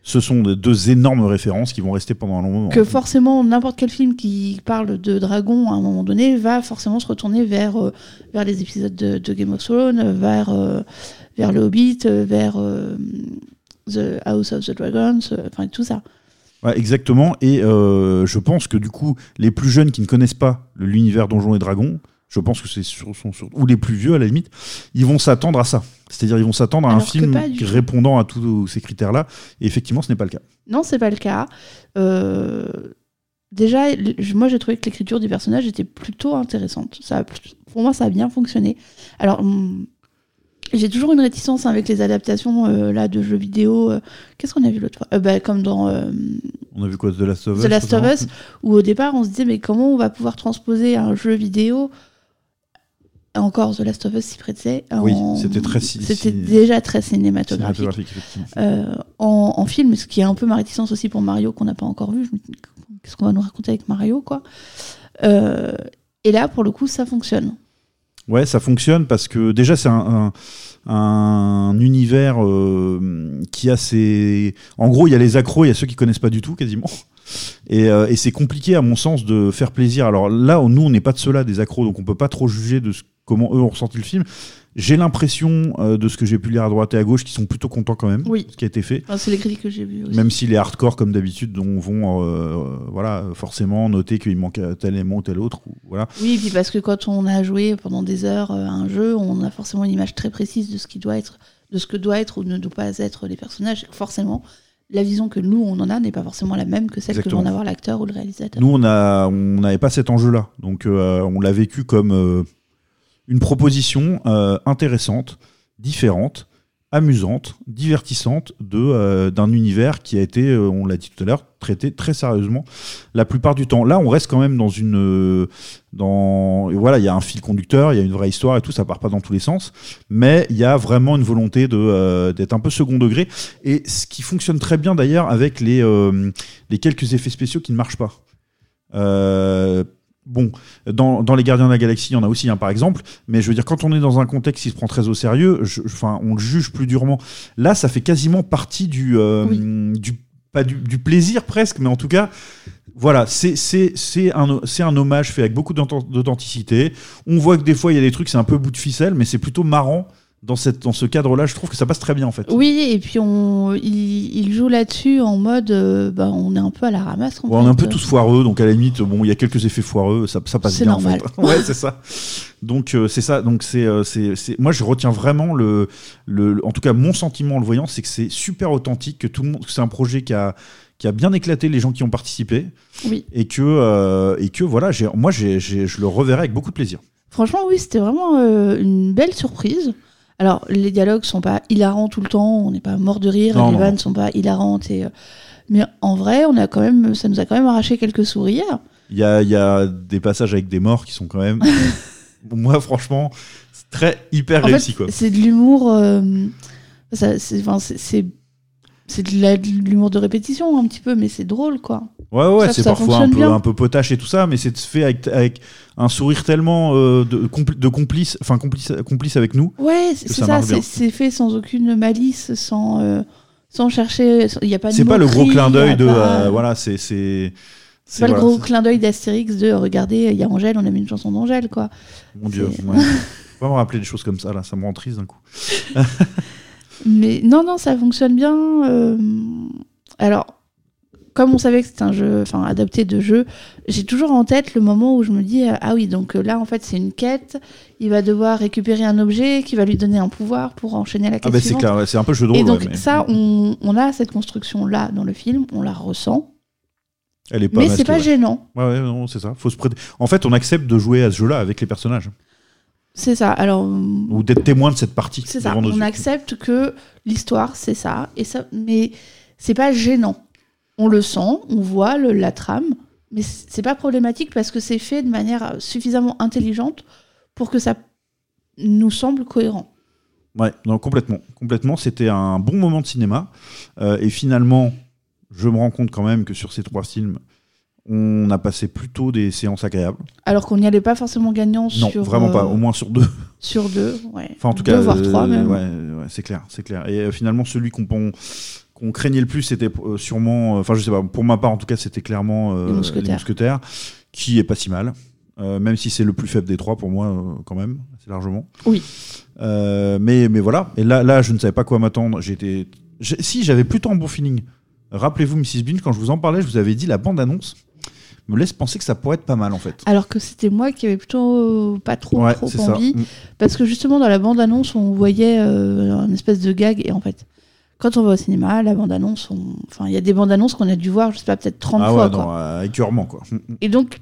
Ce sont de- deux énormes références qui vont rester pendant un long moment. que forcément n'importe quel film qui parle de dragons à un moment donné va forcément se retourner vers, euh, vers les épisodes de, de Game of Thrones, vers, euh, vers le Hobbit, vers euh, The House of the Dragons, enfin tout ça. Ouais, exactement. Et euh, je pense que du coup, les plus jeunes qui ne connaissent pas l'univers Donjons et Dragons je pense que c'est sur, sont sur- ou les plus vieux à la limite, ils vont s'attendre à ça. C'est-à-dire ils vont s'attendre à un Alors film répondant à tous ces critères-là. Et effectivement, ce n'est pas le cas. Non, c'est pas le cas. Euh, déjà, moi, j'ai trouvé que l'écriture du personnage était plutôt intéressante. Ça pour moi, ça a bien fonctionné. Alors, hum, j'ai toujours une réticence avec les adaptations euh, là de jeux vidéo. euh, Qu'est-ce qu'on a vu l'autre fois? Euh, bah, Comme dans On a vu quoi? The Last of Us The Last of Us, où au départ, on se disait, mais comment on va pouvoir transposer un jeu vidéo encore The Last of Us s'y prêtait. Oui, en- c'était très C'était déjà très cinématographique. Euh, en, en film, ce qui est un peu ma réticence aussi pour Mario qu'on n'a pas encore vu. Qu'est-ce qu'on va nous raconter avec Mario, quoi Euh, Et là, pour le coup, ça fonctionne. Ouais, ça fonctionne parce que déjà c'est un, un, un univers euh, qui a ses. En gros, il y a les accros, il y a ceux qui connaissent pas du tout quasiment. Et, euh, et c'est compliqué à mon sens de faire plaisir. Alors là, nous, on n'est pas de ceux-là des accros, donc on peut pas trop juger de ce- comment eux ont ressenti le film. J'ai l'impression euh, de ce que j'ai pu lire à droite et à gauche qu'ils sont plutôt contents quand même. Oui. Ce qui a été fait. Enfin, c'est les critiques que j'ai vues aussi. Même si les hardcore, comme d'habitude, dont vont euh, voilà, forcément noter qu'il manque tel élément ou tel autre. ou- Voilà. Oui, et puis parce que quand on a joué pendant des heures euh, à un jeu, on a forcément une image très précise de ce qui doit être, de ce que doit être ou ne doit pas être les personnages. Forcément, la vision que nous on en a n'est pas forcément la même que celle que Exactement. en avoir l'acteur ou le réalisateur. Nous, on a, on n'avait pas cet enjeu-là. Donc, euh, on l'a vécu comme euh, une proposition euh, intéressante, différente, amusante, divertissante euh, d'un univers qui a été, euh, on l'a dit tout à l'heure, traité très sérieusement la plupart du temps. Là, on reste quand même dans une, dans, voilà, il y a un fil conducteur, il y a une vraie histoire et tout, ça part pas dans tous les sens, mais il y a vraiment une volonté d'être un peu second degré et ce qui fonctionne très bien d'ailleurs avec les les quelques effets spéciaux qui ne marchent pas. Bon, dans, dans Les Gardiens de la Galaxie, il y en a aussi un par exemple, mais je veux dire, quand on est dans un contexte qui se prend très au sérieux, je- enfin, on le juge plus durement. Là, ça fait quasiment partie du, euh, du, pas du, du plaisir presque, mais en tout cas, voilà, c'est un, un hommage fait avec beaucoup d'authen- d'authenticité. On voit que des fois, il y a des trucs, c'est un peu bout de ficelle, mais c'est plutôt marrant. Dans, cette, dans ce cadre-là, je trouve que ça passe très bien en fait. Oui, et puis on, il, il joue là-dessus en mode, euh, bah, on est un peu à la ramasse. en Ouais, on est un peu tous foireux, donc à la limite, bon, il y a quelques effets foireux, ça, ça passe bien normal. en fait. ouais, c'est ça. Donc euh, c'est ça. Donc c'est, euh, c'est, c'est- moi je retiens vraiment le, le, en tout cas mon sentiment en le voyant, c'est que c'est super authentique, que tout le monde, que c'est un projet qui a qui a bien éclaté les gens qui ont participé, Oui. et que euh, et que voilà, j'ai, moi j'ai, je le reverrai avec beaucoup de plaisir. Franchement, oui, c'était vraiment une belle surprise. Alors, les dialogues sont pas hilarants tout le temps, on n'est pas mort de rire, Non, les vannes sont pas hilarantes. Et, euh, mais en vrai, on a quand même, ça nous a quand même arraché quelques sourires. Il y a, y a des passages avec des morts qui sont quand même, moi franchement, c'est très hyper En réussi c'est de l'humour. euh, c'est c'est- de l'humour de répétition un petit peu, mais c'est drôle quoi. Ouais, ouais, c'est parfois un peu, bien. un peu potache et tout ça, mais c'est fait avec, avec un sourire tellement euh, de, compli- de complice, enfin complice, complice avec nous. Ouais, c'est ça c'est fait sans aucune malice, sans, euh, sans chercher. Il n'y a pas C'est pas le gros clin y d'œil de, pas- euh, voilà, c'est, c'est, pas le gros clin d'œil d'Astérix de regarder, il y a Angèle, on a mis une chanson d'Angèle, quoi. Mon Dieu, ouais. Faut pas me rappeler des choses comme ça là, ça me rend triste d'un coup. Mais non, non, ça fonctionne bien. euh, Alors, comme on savait que c'était un jeu, enfin, adapté de jeu, j'ai toujours en tête le moment où je me dis, euh, ah oui, donc euh, là, en fait, c'est une quête, il va devoir récupérer un objet qui va lui donner un pouvoir pour enchaîner la quête Ah bah c'est clair, un peu jeu de rôle. Et donc ouais, mais ça, on, on a cette construction-là dans le film, on la ressent, elle est pas mais c'est pas ouais. gênant. Ouais, ouais, non, c'est ça. Faut se prêter. En fait, on accepte de jouer à ce jeu-là avec les personnages C'est ça. Alors, ou d'être témoin de cette partie. C'est ça. On accepte que l'histoire, c'est ça. Et ça, mais c'est pas gênant. On le sent, on voit le- la trame, mais c'est pas problématique parce que c'est fait de manière suffisamment intelligente pour que ça nous semble cohérent. Ouais, non, complètement. Complètement. C'était un bon moment de cinéma. Euh, et finalement, je me rends compte quand même que sur ces trois films, on a passé plutôt des séances agréables. Alors qu'on n'y allait pas forcément gagnant Non, sur vraiment pas. euh, Au moins sur deux. sur deux. Ouais. Enfin, en tout Deux, cas, voire euh, trois même. Ouais, ouais, c'est clair, c'est clair. Et euh, finalement, celui qu'on qu'on- craignait le plus, c'était euh, sûrement, enfin, je sais pas, pour ma part, en tout cas, c'était clairement Les Mousquetaires. Mousquetaires, qui est pas si mal. Même si c'est le plus faible des trois pour moi, quand même, assez largement. Oui. Mais, mais voilà. Et là, là, je ne savais pas quoi m'attendre. J'étais, si j'avais plutôt un bon feeling. Rappelez-vous, Mrs Bean, quand je vous en parlais, je vous avais dit la bande annonce me laisse penser que ça pourrait être pas mal en fait. Alors que c'était moi qui avais plutôt pas trop, Ouais, trop ça. envie. Mm. Parce que justement, dans la bande-annonce, on voyait euh, un espèce de gag. Et en fait, quand on va au cinéma, la bande-annonce, on- enfin, il y a des bandes-annonces qu'on a dû voir, je sais pas, peut-être 30 Ah fois. ouais, quoi. non, euh, écœurement quoi. Mm, mm. Et donc,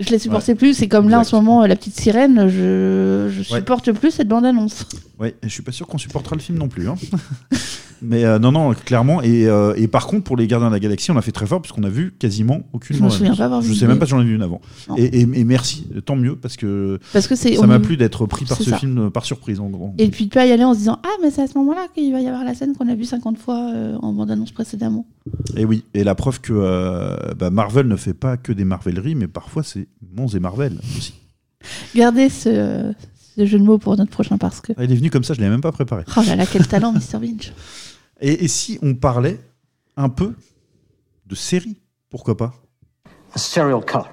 je les supportais plus. C'est comme là, en ce moment, La Petite Sirène, je, je Ouais. supporte plus cette bande-annonce. Et je suis pas sûr qu'on supportera le film non plus. hein. Mais euh, non, non, clairement. Et, euh, et par contre, pour les Gardiens de la Galaxie, on l'a fait très fort puisqu'on a vu quasiment aucune. Je me souviens pas avoir vu Je une sais même pas si j'en ai vu une avant. Et, et- et merci, tant mieux parce que Parce que ça m'a plu d'être pris par ce ça. film par surprise en gros. Et puis de pas y aller en se disant Ah, mais c'est à ce moment-là qu'il va y avoir la scène qu'on a vue 50 fois euh, en bande-annonce précédemment. Et oui, et la preuve que bah, Marvel ne fait pas que des Marveleries, mais parfois c'est Mons et Marvel aussi. Gardez ce, ce jeu de mots pour notre prochain parce que. Ah, il est venu comme ça, je l'avais même pas préparé. Oh là là, quel talent, Mr. Vinch. Et, et si on parlait un peu de séries, pourquoi pas? Un serial killer.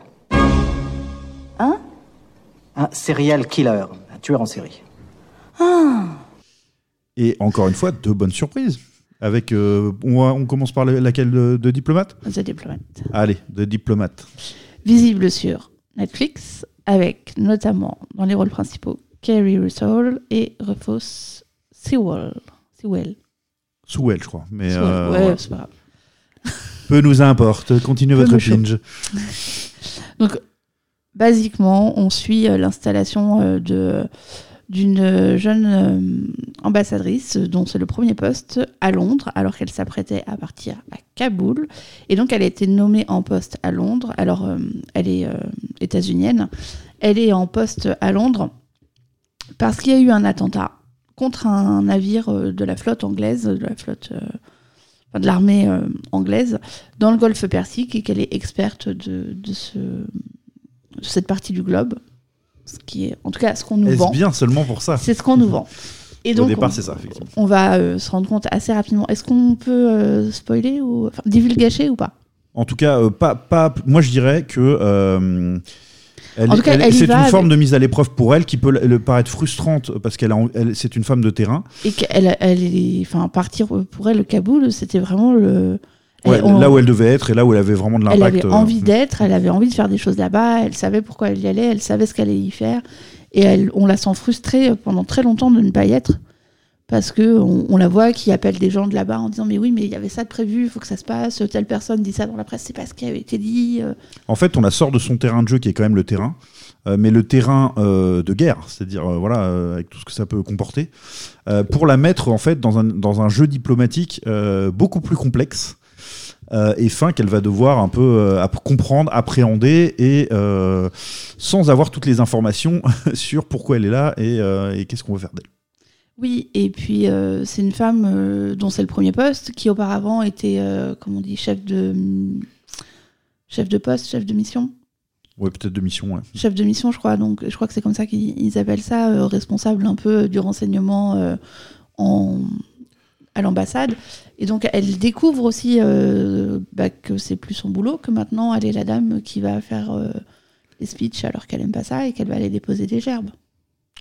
Hein? Un serial killer, un tueur en série. Et encore une fois, deux bonnes surprises. Avec, euh, on, commence par le- laquelle de, de diplomate? The Diplomat. Allez, de diplomate. Visible sur Netflix, avec notamment dans les rôles principaux Kerry Russell et Rufus Sewell. Sewell. Sewell, je crois. Mais Sewell. euh, ouais, voilà. c'est pas grave. peu nous importe. Continuez Peu votre binge. Donc, basiquement, on suit euh, l'installation euh, de d'une jeune euh, ambassadrice dont c'est le premier poste à Londres alors qu'elle s'apprêtait à partir à Kaboul et donc elle a été nommée en poste à Londres alors euh, elle est euh, états-unienne elle est en poste à Londres parce qu'il y a eu un attentat contre un navire euh, de la flotte anglaise de la flotte euh, de l'armée euh, anglaise dans le golfe Persique et qu'elle est experte de, de, ce, de cette partie du globe. Ce qui est, en tout cas, ce qu'on nous vend. bien seulement pour ça? C'est ce qu'on nous vend. Et donc, Au départ, c'est ça, effectivement. on va euh, se rendre compte assez rapidement. Est-ce qu'on peut euh, spoiler ou enfin, divulgacher ou pas? En tout cas, pas, pas, moi je dirais que elle- En tout cas, elle- elle c'est une forme de mise à l'épreuve pour elle qui peut le, paraître frustrante parce qu'elle elle- c'est une femme de terrain. Et qu'elle, elle est, enfin, partir pour elle, le Kaboul, c'était vraiment le. Ouais, elle- on- là où elle devait être et là où elle avait vraiment de Elle l'impact. avait euh, envie d'être, elle avait envie de faire des choses là-bas, elle savait pourquoi elle y allait, elle savait ce qu'elle allait y faire. Et elle, on la sent frustrée pendant très longtemps de ne pas y être. Parce que on, la voit qui appelle des gens de là-bas en disant Mais oui, mais il y avait ça de prévu, il faut que ça se passe. Telle personne dit ça dans la presse, c'est pas ce qui avait été dit. euh. En fait, on la sort de son terrain de jeu qui est quand même le terrain, euh, mais le terrain euh, de guerre, c'est-à-dire voilà avec tout ce que ça peut comporter, pour la mettre en fait dans un, dans un jeu diplomatique beaucoup plus complexe. et fin qu'elle va devoir un peu comprendre, appréhender et sans avoir toutes les informations sur pourquoi elle est là et, et qu'est-ce qu'on va faire d'elle. Oui, et puis euh, c'est une femme euh, dont c'est le premier poste, qui auparavant était, euh, comment on dit, chef de, chef de poste, chef de mission. Ouais, peut-être de mission. ouais. chef de mission, je crois. Donc, je crois que c'est comme ça qu'ils ils appellent ça, euh, responsable un peu du renseignement en, à l'ambassade. Et donc, elle découvre aussi bah, que c'est plus son boulot, que maintenant, elle est la dame qui va faire les speeches alors qu'elle aime pas ça et qu'elle va aller déposer des gerbes.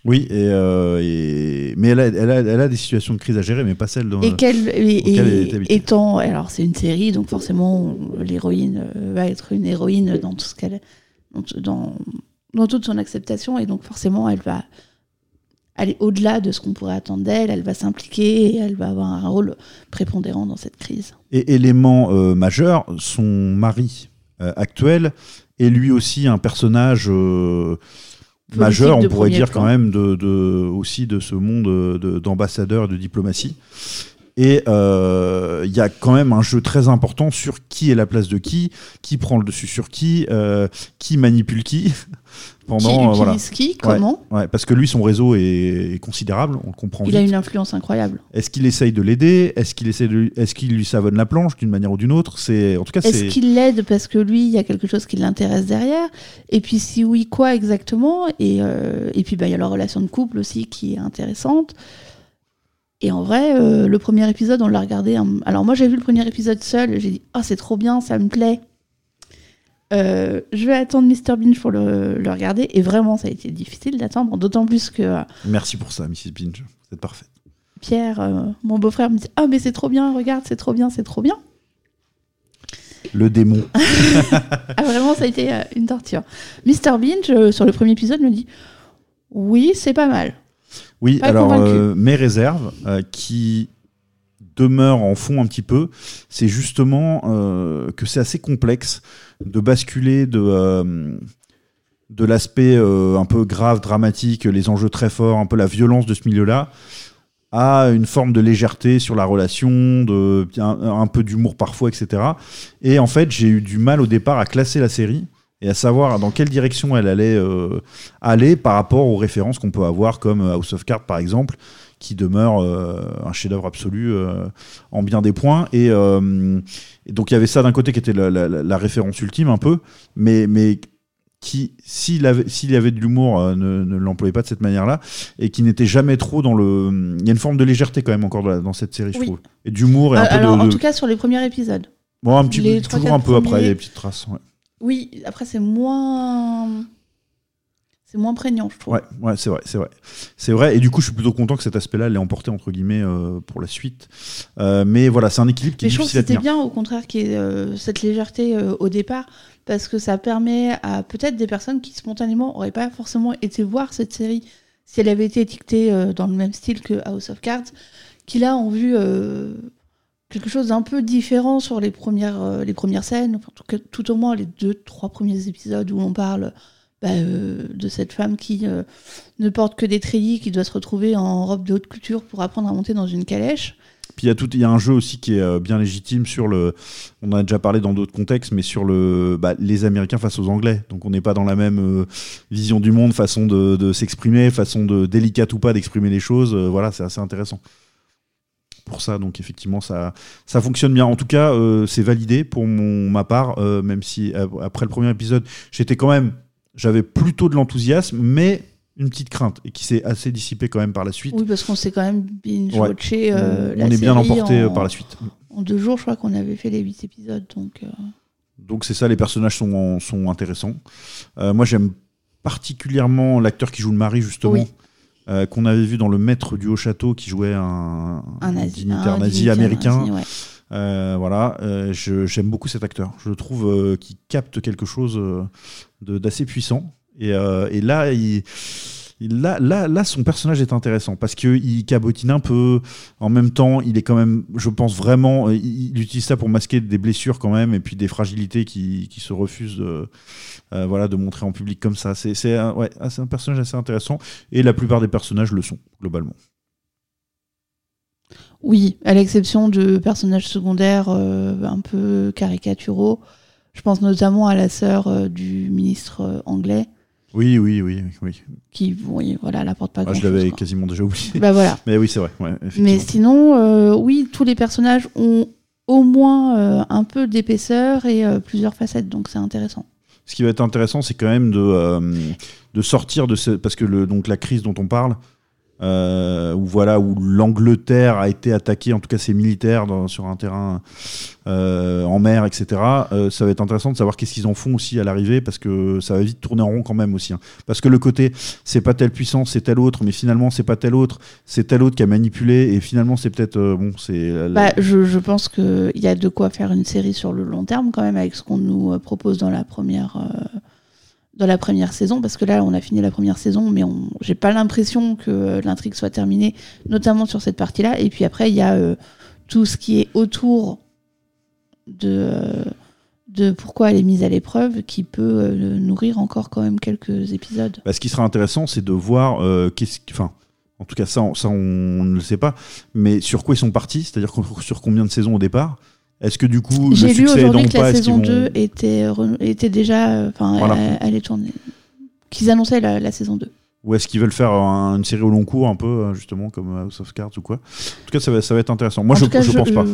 Oui, et, euh, et- mais elle a, elle, a, elle a des situations de crise à gérer, mais pas celles dont, Et qu'elle et- auquel elle et- est étant, alors c'est une série, donc forcément l'héroïne euh, va être une héroïne dans tout ce qu'elle, dans, toute son acceptation, et donc forcément elle va aller au-delà de ce qu'on pourrait attendre d'elle, elle va s'impliquer elle va avoir un rôle prépondérant dans cette crise. Et élément euh, majeur, son mari euh, actuel est lui aussi un personnage euh, majeur, on pourrait dire quand même, de, de- aussi de ce monde de- d'ambassadeurs et de diplomatie. Et euh, il y a quand même un jeu très important sur qui est la place de qui, qui prend le dessus sur qui, euh, qui manipule qui. Pendant, qui euh, utilise voilà. qui, comment Ouais, parce que lui, son réseau est, est considérable, on le comprend Il a une influence incroyable. Est-ce qu'il essaye de l'aider? Est-ce qu'il essaie de, est-ce qu'il lui savonne la planche d'une manière ou d'une autre? C'est en tout cas Est-ce qu'il l'aide parce que lui, il y a quelque chose qui l'intéresse derrière? Et puis si oui, quoi exactement? Et, euh, et puis bah, il y a la relation de couple aussi qui est intéressante. Et en vrai, euh, le premier épisode, on l'a regardé. Alors moi, j'ai vu le premier épisode seul. J'ai dit, oh, c'est trop bien, ça me plaît. Euh, je vais attendre Mr. Binge pour le, le regarder. Et vraiment, ça a été difficile d'attendre. D'autant plus que euh, Merci pour ça, Mrs. Binge. Vous êtes parfaite. Pierre, mon beau-frère, me dit Ah, mais c'est trop bien, regarde, c'est trop bien, c'est trop bien. Le démon. ah, vraiment, ça a été une torture. Mr. Binge, sur le premier épisode, me dit Oui, c'est pas mal. Oui, Pas alors euh, mes réserves euh, qui demeurent en fond un petit peu, c'est justement euh, que c'est assez complexe de basculer de, de l'aspect un peu grave, dramatique, les enjeux très forts, un peu la violence de ce milieu-là, à une forme de légèreté sur la relation, de, un, un peu d'humour parfois, etc. Et en fait, j'ai eu du mal au départ à classer la série et à savoir dans quelle direction elle allait euh, aller par rapport aux références qu'on peut avoir comme House of Cards par exemple qui demeure euh, un chef-d'œuvre absolu euh, en bien des points et, euh, et donc il y avait ça d'un côté qui était la, la- la- la référence ultime un peu mais mais qui s'il avait s'il y avait de l'humour euh, ne, ne l'employait pas de cette manière-là et qui n'était jamais trop dans le il y a une forme de légèreté quand même encore dans, la- dans cette série je trouve et d'humour et un Euh, peu alors, de, en de- tout cas, sur les premiers épisodes. bon un petit les peu un après il y a des petites traces ouais. Oui, après, c'est moins. C'est moins prégnant, je trouve. Ouais, ouais, c'est vrai, c'est vrai. C'est vrai, et du coup, je suis plutôt content que cet aspect-là l'ait emporté, entre guillemets, euh, pour la suite. Euh, mais voilà, c'est un équilibre qui est Mais je trouve que c'était bien, au contraire, qu'il y ait euh, cette légèreté au départ, parce que ça permet à peut-être des personnes qui spontanément n'auraient pas forcément été voir cette série si elle avait été étiquetée dans le même style que House of Cards, qui là ont vu quelque chose d'un peu différent sur les premières, euh, les premières scènes, enfin, en tout, tout au moins les deux, trois premiers épisodes où on parle bah, euh, de cette femme qui euh, ne porte que des treillis, qui doit se retrouver en robe de haute couture pour apprendre à monter dans une calèche. Puis il y, a y a un jeu aussi qui est bien légitime sur le. On en a déjà parlé dans d'autres contextes, mais sur le bah, les Américains face aux Anglais. Donc on n'est pas dans la même vision du monde, façon de, de s'exprimer, façon de délicate ou pas d'exprimer les choses. Voilà, c'est assez intéressant. Pour ça, donc effectivement, ça, ça fonctionne bien. En tout cas, euh, c'est validé pour mon, ma part, euh, même si euh, après le premier épisode, j'étais quand même. J'avais plutôt de l'enthousiasme, mais une petite crainte, et qui s'est assez dissipée quand même par la suite. Oui, parce qu'on s'est quand même binge-watché Ouais. euh, on est bien emporté en- par la suite. En deux jours, je crois qu'on avait fait les huit épisodes. Donc, Donc c'est ça, les personnages sont, sont intéressants. Moi j'aime particulièrement l'acteur qui joue le mari justement, Oui. Euh, qu'on avait vu dans Le Maître du Haut Château qui jouait un, un dignitaire un nazi dignitaire américain. nazi, ouais. Euh, voilà, euh, j'aime beaucoup cet acteur. Je trouve euh, qu'il capte quelque chose d'assez puissant. Et, et là, il- là, là, là, son personnage est intéressant parce qu'il cabotine un peu. En même temps, il est quand même, je pense vraiment, euh, il, il utilise ça pour masquer des blessures quand même et puis des fragilités qui, qui se refusent de, euh, voilà, de montrer en public comme ça. C'est un, ah, un personnage assez intéressant et la plupart des personnages le sont globalement. Oui, à l'exception de personnages secondaires euh, un peu caricaturaux. Je pense notamment à la sœur euh, du ministre euh, anglais, Oui, oui, oui, oui. qui, oui, voilà, elle apporte pas Ah, grand je l'avais quasiment déjà oublié. Bah voilà. Mais oui, c'est vrai. ouais. Mais sinon, euh, oui, tous les personnages ont au moins euh, un peu d'épaisseur et euh, plusieurs facettes, donc c'est intéressant. Ce qui va être intéressant, c'est quand même de, de sortir de ce. Parce que le, donc, la crise dont on parle, euh, où, voilà, où l'Angleterre a été attaquée, en tout cas ses militaires, sur un terrain euh, en mer, etc., euh, ça va être intéressant de savoir qu'est-ce qu'ils en font aussi à l'arrivée, parce que ça va vite tourner en rond quand même aussi. hein. Parce que le côté, c'est pas telle puissance, c'est telle autre, mais finalement, c'est pas telle autre, c'est telle autre qui a manipulé, et finalement, c'est peut-être. bon, c'est. Bah, je, je pense qu'il y a de quoi faire une série sur le long terme quand même avec ce qu'on nous propose dans la première dans la première saison parce que là on a fini la première saison mais j'ai pas l'impression que euh, l'intrigue soit terminée notamment sur cette partie là et puis après il y a euh, tout ce qui est autour de euh, de pourquoi elle est mise à l'épreuve qui peut nourrir encore quand même quelques épisodes. Bah, ce qui sera intéressant, c'est de voir qu'est-ce enfin, en tout cas ça, on- ça on, ne le sait pas, mais sur quoi ils sont partis, c'est-à-dire sur combien de saisons au départ. Est-ce que du coup le J'ai lu aujourd'hui que la saison qu'ils vont- 2 était, était déjà. euh, Enfin, Voilà. elle, elle est tournée. Qu'ils annonçaient la, la saison 2. ou est-ce qu'ils veulent faire un- une série au long cours un peu euh, justement comme House of Cards ou quoi En tout cas, ça va, ça va être intéressant. Moi, En je, tout cas, je pense pas.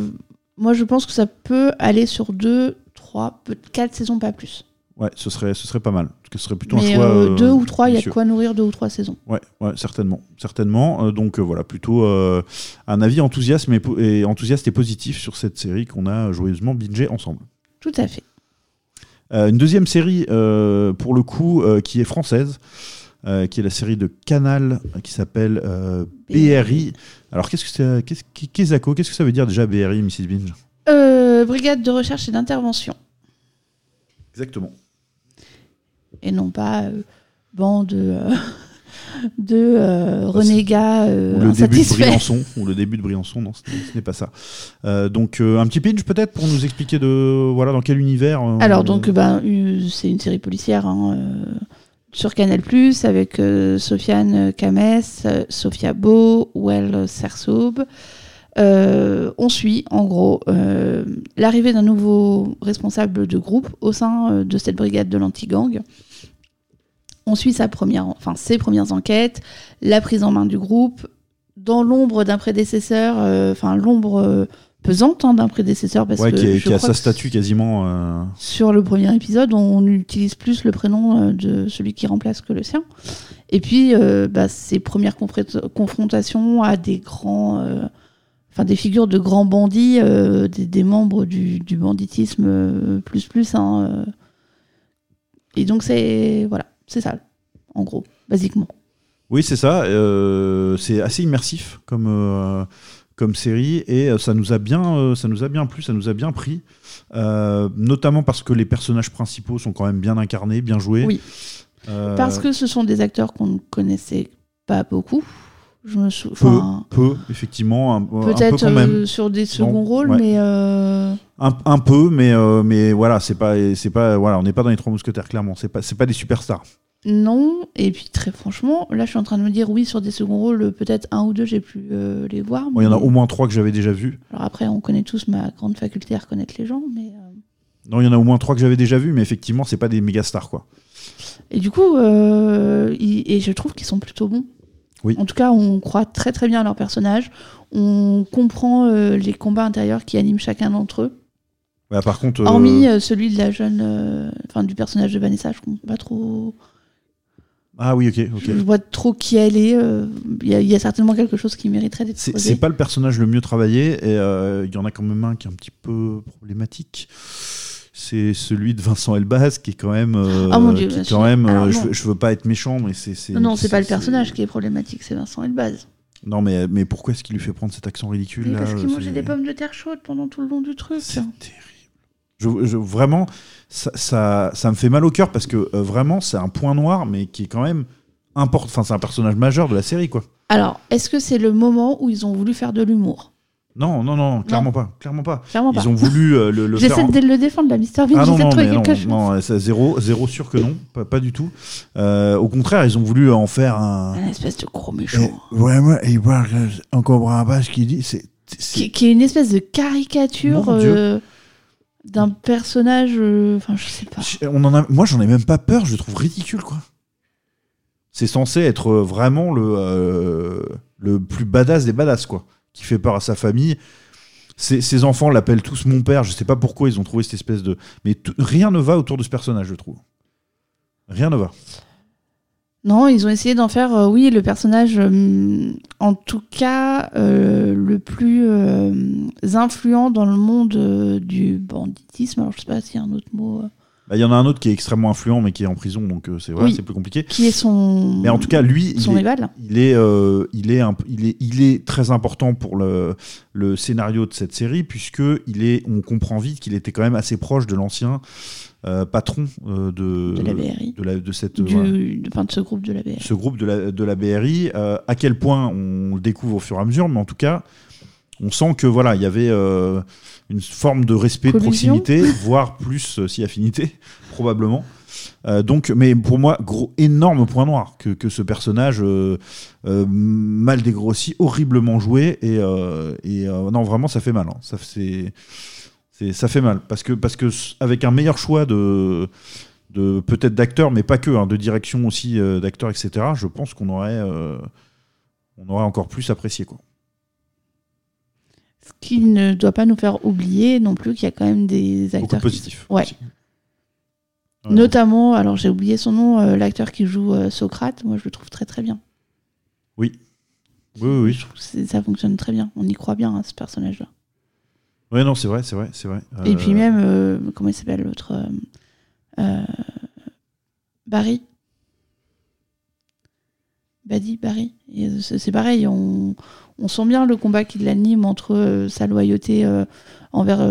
moi, je pense que ça peut aller sur 2, 3, 4 saisons, pas plus. Ouais, ce serait, ce serait pas mal. Ce serait plutôt un choix. 2 euh, ou 3, il y a de quoi nourrir 2 ou 3 saisons. Ouais, ouais, certainement, certainement. Euh, donc euh, voilà, plutôt euh, un avis enthousiaste, et enthousiaste et positif sur cette série qu'on a joyeusement bingé ensemble. Tout à fait. Euh, une deuxième série, euh, pour le coup, euh, qui est française, euh, qui est la série de Canal, euh, qui s'appelle euh, BRI. Alors, qu'est-ce que c'est qu'est-ce, qu'est-ce que ça veut dire déjà BRI, Mrs. Binge? Euh, brigade de recherche et d'intervention. Exactement. Et non pas euh, bande euh, de euh, renégats euh, Ou le début de. Briançon, ou le début de Briançon, non, ce n'est- pas ça. Euh, donc un petit pitch peut-être pour nous expliquer de voilà dans quel univers. Alors on- donc ben, c'est une série policière hein, sur Canal+ avec Sofiane Kames, Sophia Beau, Well Sersoub. On suit en gros l'arrivée d'un nouveau responsable de groupe au sein de cette brigade de l'anti-gang. On suit sa première, enfin ses premières enquêtes, la prise en main du groupe, dans l'ombre d'un prédécesseur, euh, enfin l'ombre euh, pesante hein, d'un prédécesseur parce ouais, que qui, est- je qui a sa statue quasiment. euh, sur le premier épisode, on utilise plus le prénom de celui qui remplace que le sien. Et puis, euh, bah, ces premières confrontations à des grands, euh, enfin des figures de grands bandits, des, des membres du, du banditisme plus plus. hein. Et donc c'est voilà, c'est ça, en gros, basiquement. Oui, c'est ça. euh, c'est assez immersif comme, euh, comme série et euh, ça nous a bien, euh, ça nous a bien plu, ça nous a bien pris, notamment parce que les personnages principaux sont quand même bien incarnés, bien joués. Oui. Parce que ce sont des acteurs qu'on ne connaissait pas beaucoup. Je me sou- peu, enfin, peu, effectivement, un, un peu Peut-être quand même. sur des seconds Bon, rôles, ouais. mais Un, un peu, mais, euh, mais voilà, c'est pas, c'est pas, voilà, on n'est pas dans les trois mousquetaires clairement. C'est pas, c'est pas des superstars. non. Et puis très franchement, là je suis en train de me dire oui sur des seconds rôles, euh, peut-être un ou deux j'ai pu euh, les voir. Il y en a au moins trois que j'avais déjà vus. Alors après on connaît tous ma grande faculté à reconnaître les gens, mais euh, Non, il y en a au moins trois que j'avais déjà vus, mais effectivement, c'est pas des méga stars quoi. et du coup et je trouve qu'ils sont plutôt bons. Oui. En tout cas, on croit très très bien à leurs personnages. On comprend les combats intérieurs qui animent chacun d'entre eux. Ouais, par contre, euh, Hormis euh, celui de la jeune, euh, enfin du personnage de Vanessa, je comprends pas trop. ah oui, ok, ok. Je vois trop qui elle est. Il y, a- il y a certainement quelque chose qui mériterait d'être C'est pas le personnage le mieux travaillé, et il y en a quand même un qui est un petit peu problématique. C'est celui de Vincent Elbaz qui est quand même. euh, Ah, mon Dieu, qui bah, quand je- même alors, je, non. veux- je veux pas être méchant, mais c'est. c'est- Non, c'est pas le personnage qui est problématique, c'est Vincent Elbaz. Non, mais, mais pourquoi est-ce qu'il lui fait prendre cet accent ridicule là parce qu'il mangeait des pommes de terre chaudes pendant tout le long du truc. C'est terrible. Je, je- vraiment, ça, ça, ça me fait mal au cœur parce que euh, vraiment, c'est un point noir, mais qui est quand même important. Enfin, c'est un personnage majeur de la série, quoi. Alors, est-ce que c'est le moment où ils ont voulu faire de l'humour? Non, non, non, clairement pas. Clairement pas. Clairement pas. Ils ont voulu euh, le, le faire. J'essaie de le défendre, la Mister Bean, Ah non, j'essaie de non, mais non, quelque chose. non, ça, zéro, zéro sûr que non, pas, pas du tout. Euh, au contraire, ils ont voulu en faire un. Un espèce de gros méchant. Vraiment, il parle, on comprend pas ce qu'il dit. C'est, Qui, qui est une espèce de caricature Mon Dieu. D'un personnage. euh, Enfin, je sais pas. on en a, moi, j'en ai même pas peur. Je le trouve ridicule, quoi. C'est censé être vraiment le euh, le plus badass des badass, quoi, qui fait peur à sa famille. Ses, ses enfants l'appellent tous mon père. Je sais pas pourquoi ils ont trouvé cette espèce de. Mais rien ne va autour de ce personnage, je trouve. Rien ne va. Non, ils ont essayé d'en faire, euh, oui, le personnage, euh, en tout cas, euh, le plus influent dans le monde du banditisme. Alors, je sais pas s'il y a un autre mot. Bah, Il y en a un autre qui est extrêmement influent, mais qui est en prison, donc c'est voilà, Oui. c'est plus compliqué. qui est son. Mais en tout cas, lui, son il est, rival. il est, il est, un- il est, il est très important pour le, le scénario de cette série puisque il est, on comprend vite qu'il était quand même assez proche de l'ancien euh, patron euh, de, De la BRI. de, la- de cette, Du, de, enfin, de ce groupe de la BR. ce groupe de la, de la BRI. euh, à quel point on le découvre au fur et à mesure, mais en tout cas, on sent que voilà, il y avait une forme de respect, Collusion. de proximité, voire plus si affinité, probablement. Euh, donc, mais pour moi, gros, énorme point noir que, que ce personnage euh, euh, mal dégrossi, horriblement joué et, et non vraiment ça fait mal. hein. Ça c'est- ça fait mal parce que parce que avec un meilleur choix de de peut-être d'acteurs, mais pas que, hein, de direction aussi euh, d'acteurs, etc. Je pense qu'on aurait euh, on aurait encore plus apprécié quoi. Ce qui ne doit pas nous faire oublier non plus qu'il y a quand même des acteurs. Beaucoup de qui- positifs. Ouais. Notamment, alors j'ai oublié son nom, euh, l'acteur qui joue Socrate. Moi, je le trouve très très bien. Oui. Oui, oui, oui. Ça fonctionne très bien. On y croit bien à ce personnage-là. Ouais, non, c'est vrai, c'est vrai, c'est vrai. Et Euh, puis même, euh, comment il s'appelle l'autre euh, Barry. pas dit Barry. C'est pareil, on, on sent bien le combat qui l'anime entre sa loyauté envers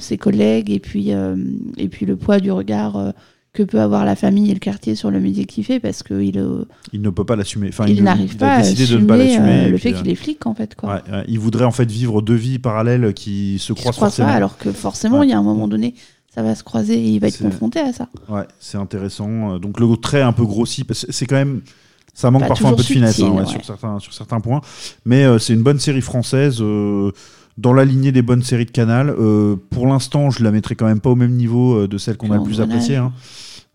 ses collègues et puis, et puis le poids du regard que peut avoir la famille et le quartier sur le métier qu'il fait parce qu'il euh, Il ne peut pas l'assumer. Enfin, il n'arrive pas a à assumer de ne pas euh, l'assumer. et le fait euh, qu'il est flic en fait. Quoi. ouais, ouais, il voudrait en fait vivre deux vies parallèles qui se se croisent forcément. pas alors que forcément il y a un moment donné ça va se croiser et il va être confronté à ça. Ouais, c'est intéressant. Euh, Donc le trait un peu grossi, c'est quand même. Ça manque Pas parfois un peu de finesse hein, ouais. sur, certains, sur certains points. Mais euh, c'est une bonne série française. Dans la lignée des bonnes séries de Canal. Euh, pour l'instant, je la mettrai quand même pas au même niveau euh, de celle qu'on a le plus appréciée. hein.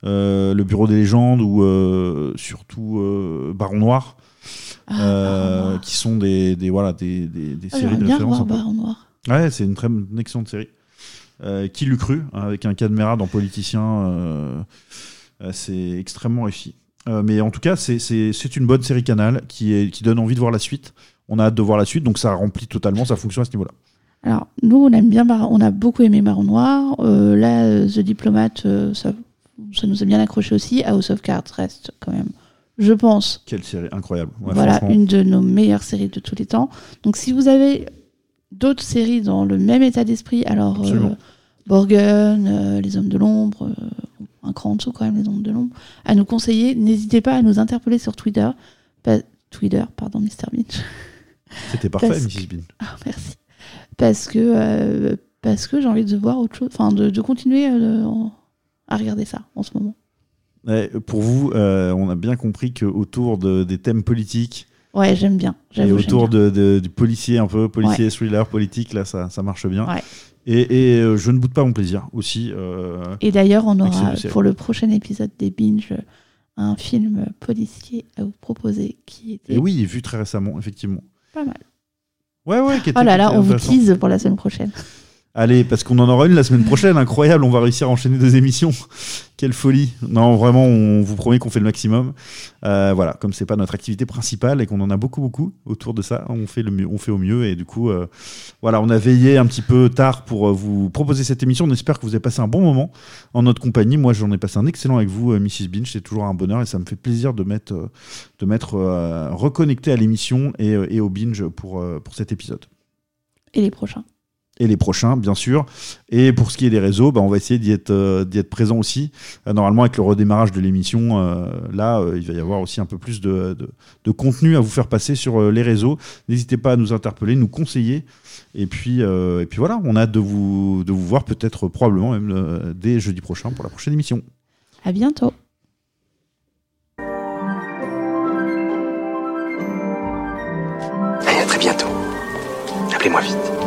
Euh, le Bureau des légendes ou surtout Baron Noir, Ah, Baron Noir. qui sont des, des, voilà, des, des, des Ah, séries de référence. Baron Noir. Ouais, c'est une très une excellente série. Euh, qui l'eût cru, hein, avec un Cadmera dans Politicien, euh, euh, c'est extrêmement réussi. Mais en tout cas, c'est une bonne série Canal qui, est, qui donne envie de voir la suite. On a hâte de voir la suite, donc ça remplit totalement sa fonction à ce niveau-là. Alors, nous, on aime bien, on a beaucoup aimé Baron Noir. Euh, là, euh, The Diplomat, euh, ça, ça nous a bien accroché aussi. House of Cards reste quand même, je pense, Quelle série incroyable. Ouais, voilà, une de nos meilleures séries de tous les temps. Donc, si vous avez d'autres séries dans le même état d'esprit, alors euh. Borgen, Les Hommes de l'Ombre, un cran en dessous quand même, Les Hommes de l'Ombre, à nous conseiller, n'hésitez pas à nous interpeller sur Twitter. Pas- Twitter, pardon, Mr. Beach. C'était parfait, Parce Mrs. Bean. Ah, merci. Parce que, euh, parce que j'ai envie de voir autre chose, enfin de, de continuer euh, à regarder ça en ce moment. Ouais, pour vous, euh, on a bien compris qu'autour de, des thèmes politiques Ouais, j'aime bien. et autour bien. de, du policier un peu, policier, thriller, politique, là, ça, ça marche bien. Ouais. Et, et, je ne boude pas mon plaisir aussi. Et d'ailleurs, on aura pour le prochain épisode des Binge un film policier à vous proposer qui était Et oui, vu très récemment, effectivement. Pas mal. Ouais, ouais, qui était- Oh là là, on vous tease pour la semaine prochaine. Allez, parce qu'on en aura une la semaine prochaine, incroyable, on va réussir à enchaîner deux émissions. Quelle folie. Non, vraiment, on vous promet qu'on fait le maximum. Euh, voilà, comme c'est pas notre activité principale et qu'on en a beaucoup, beaucoup autour de ça, on fait, le mieux, on fait au mieux. Et du coup, euh, voilà, on a veillé un petit peu tard pour euh, vous proposer cette émission. On espère que vous avez passé un bon moment en notre compagnie. Moi, j'en ai passé un excellent avec vous, euh, Mrs. Binge. C'est toujours un bonheur et ça me fait plaisir de m'être de euh, reconnecté à l'émission et, et au binge pour, pour cet épisode Et les prochains. Et les prochains, bien sûr. Et pour ce qui est des réseaux, bah, on va essayer d'y être, euh, d'y être présent aussi. Euh, normalement, avec le redémarrage de l'émission, euh, là, euh, il va y avoir aussi un peu plus de, de- de contenu à vous faire passer sur euh, les réseaux. N'hésitez pas à nous interpeller, nous conseiller. Et puis, euh, et puis voilà, on a hâte de vous, de vous voir peut-être probablement même euh, dès jeudi prochain pour la prochaine émission. À bientôt. Allez, à très bientôt. Appelez-moi vite.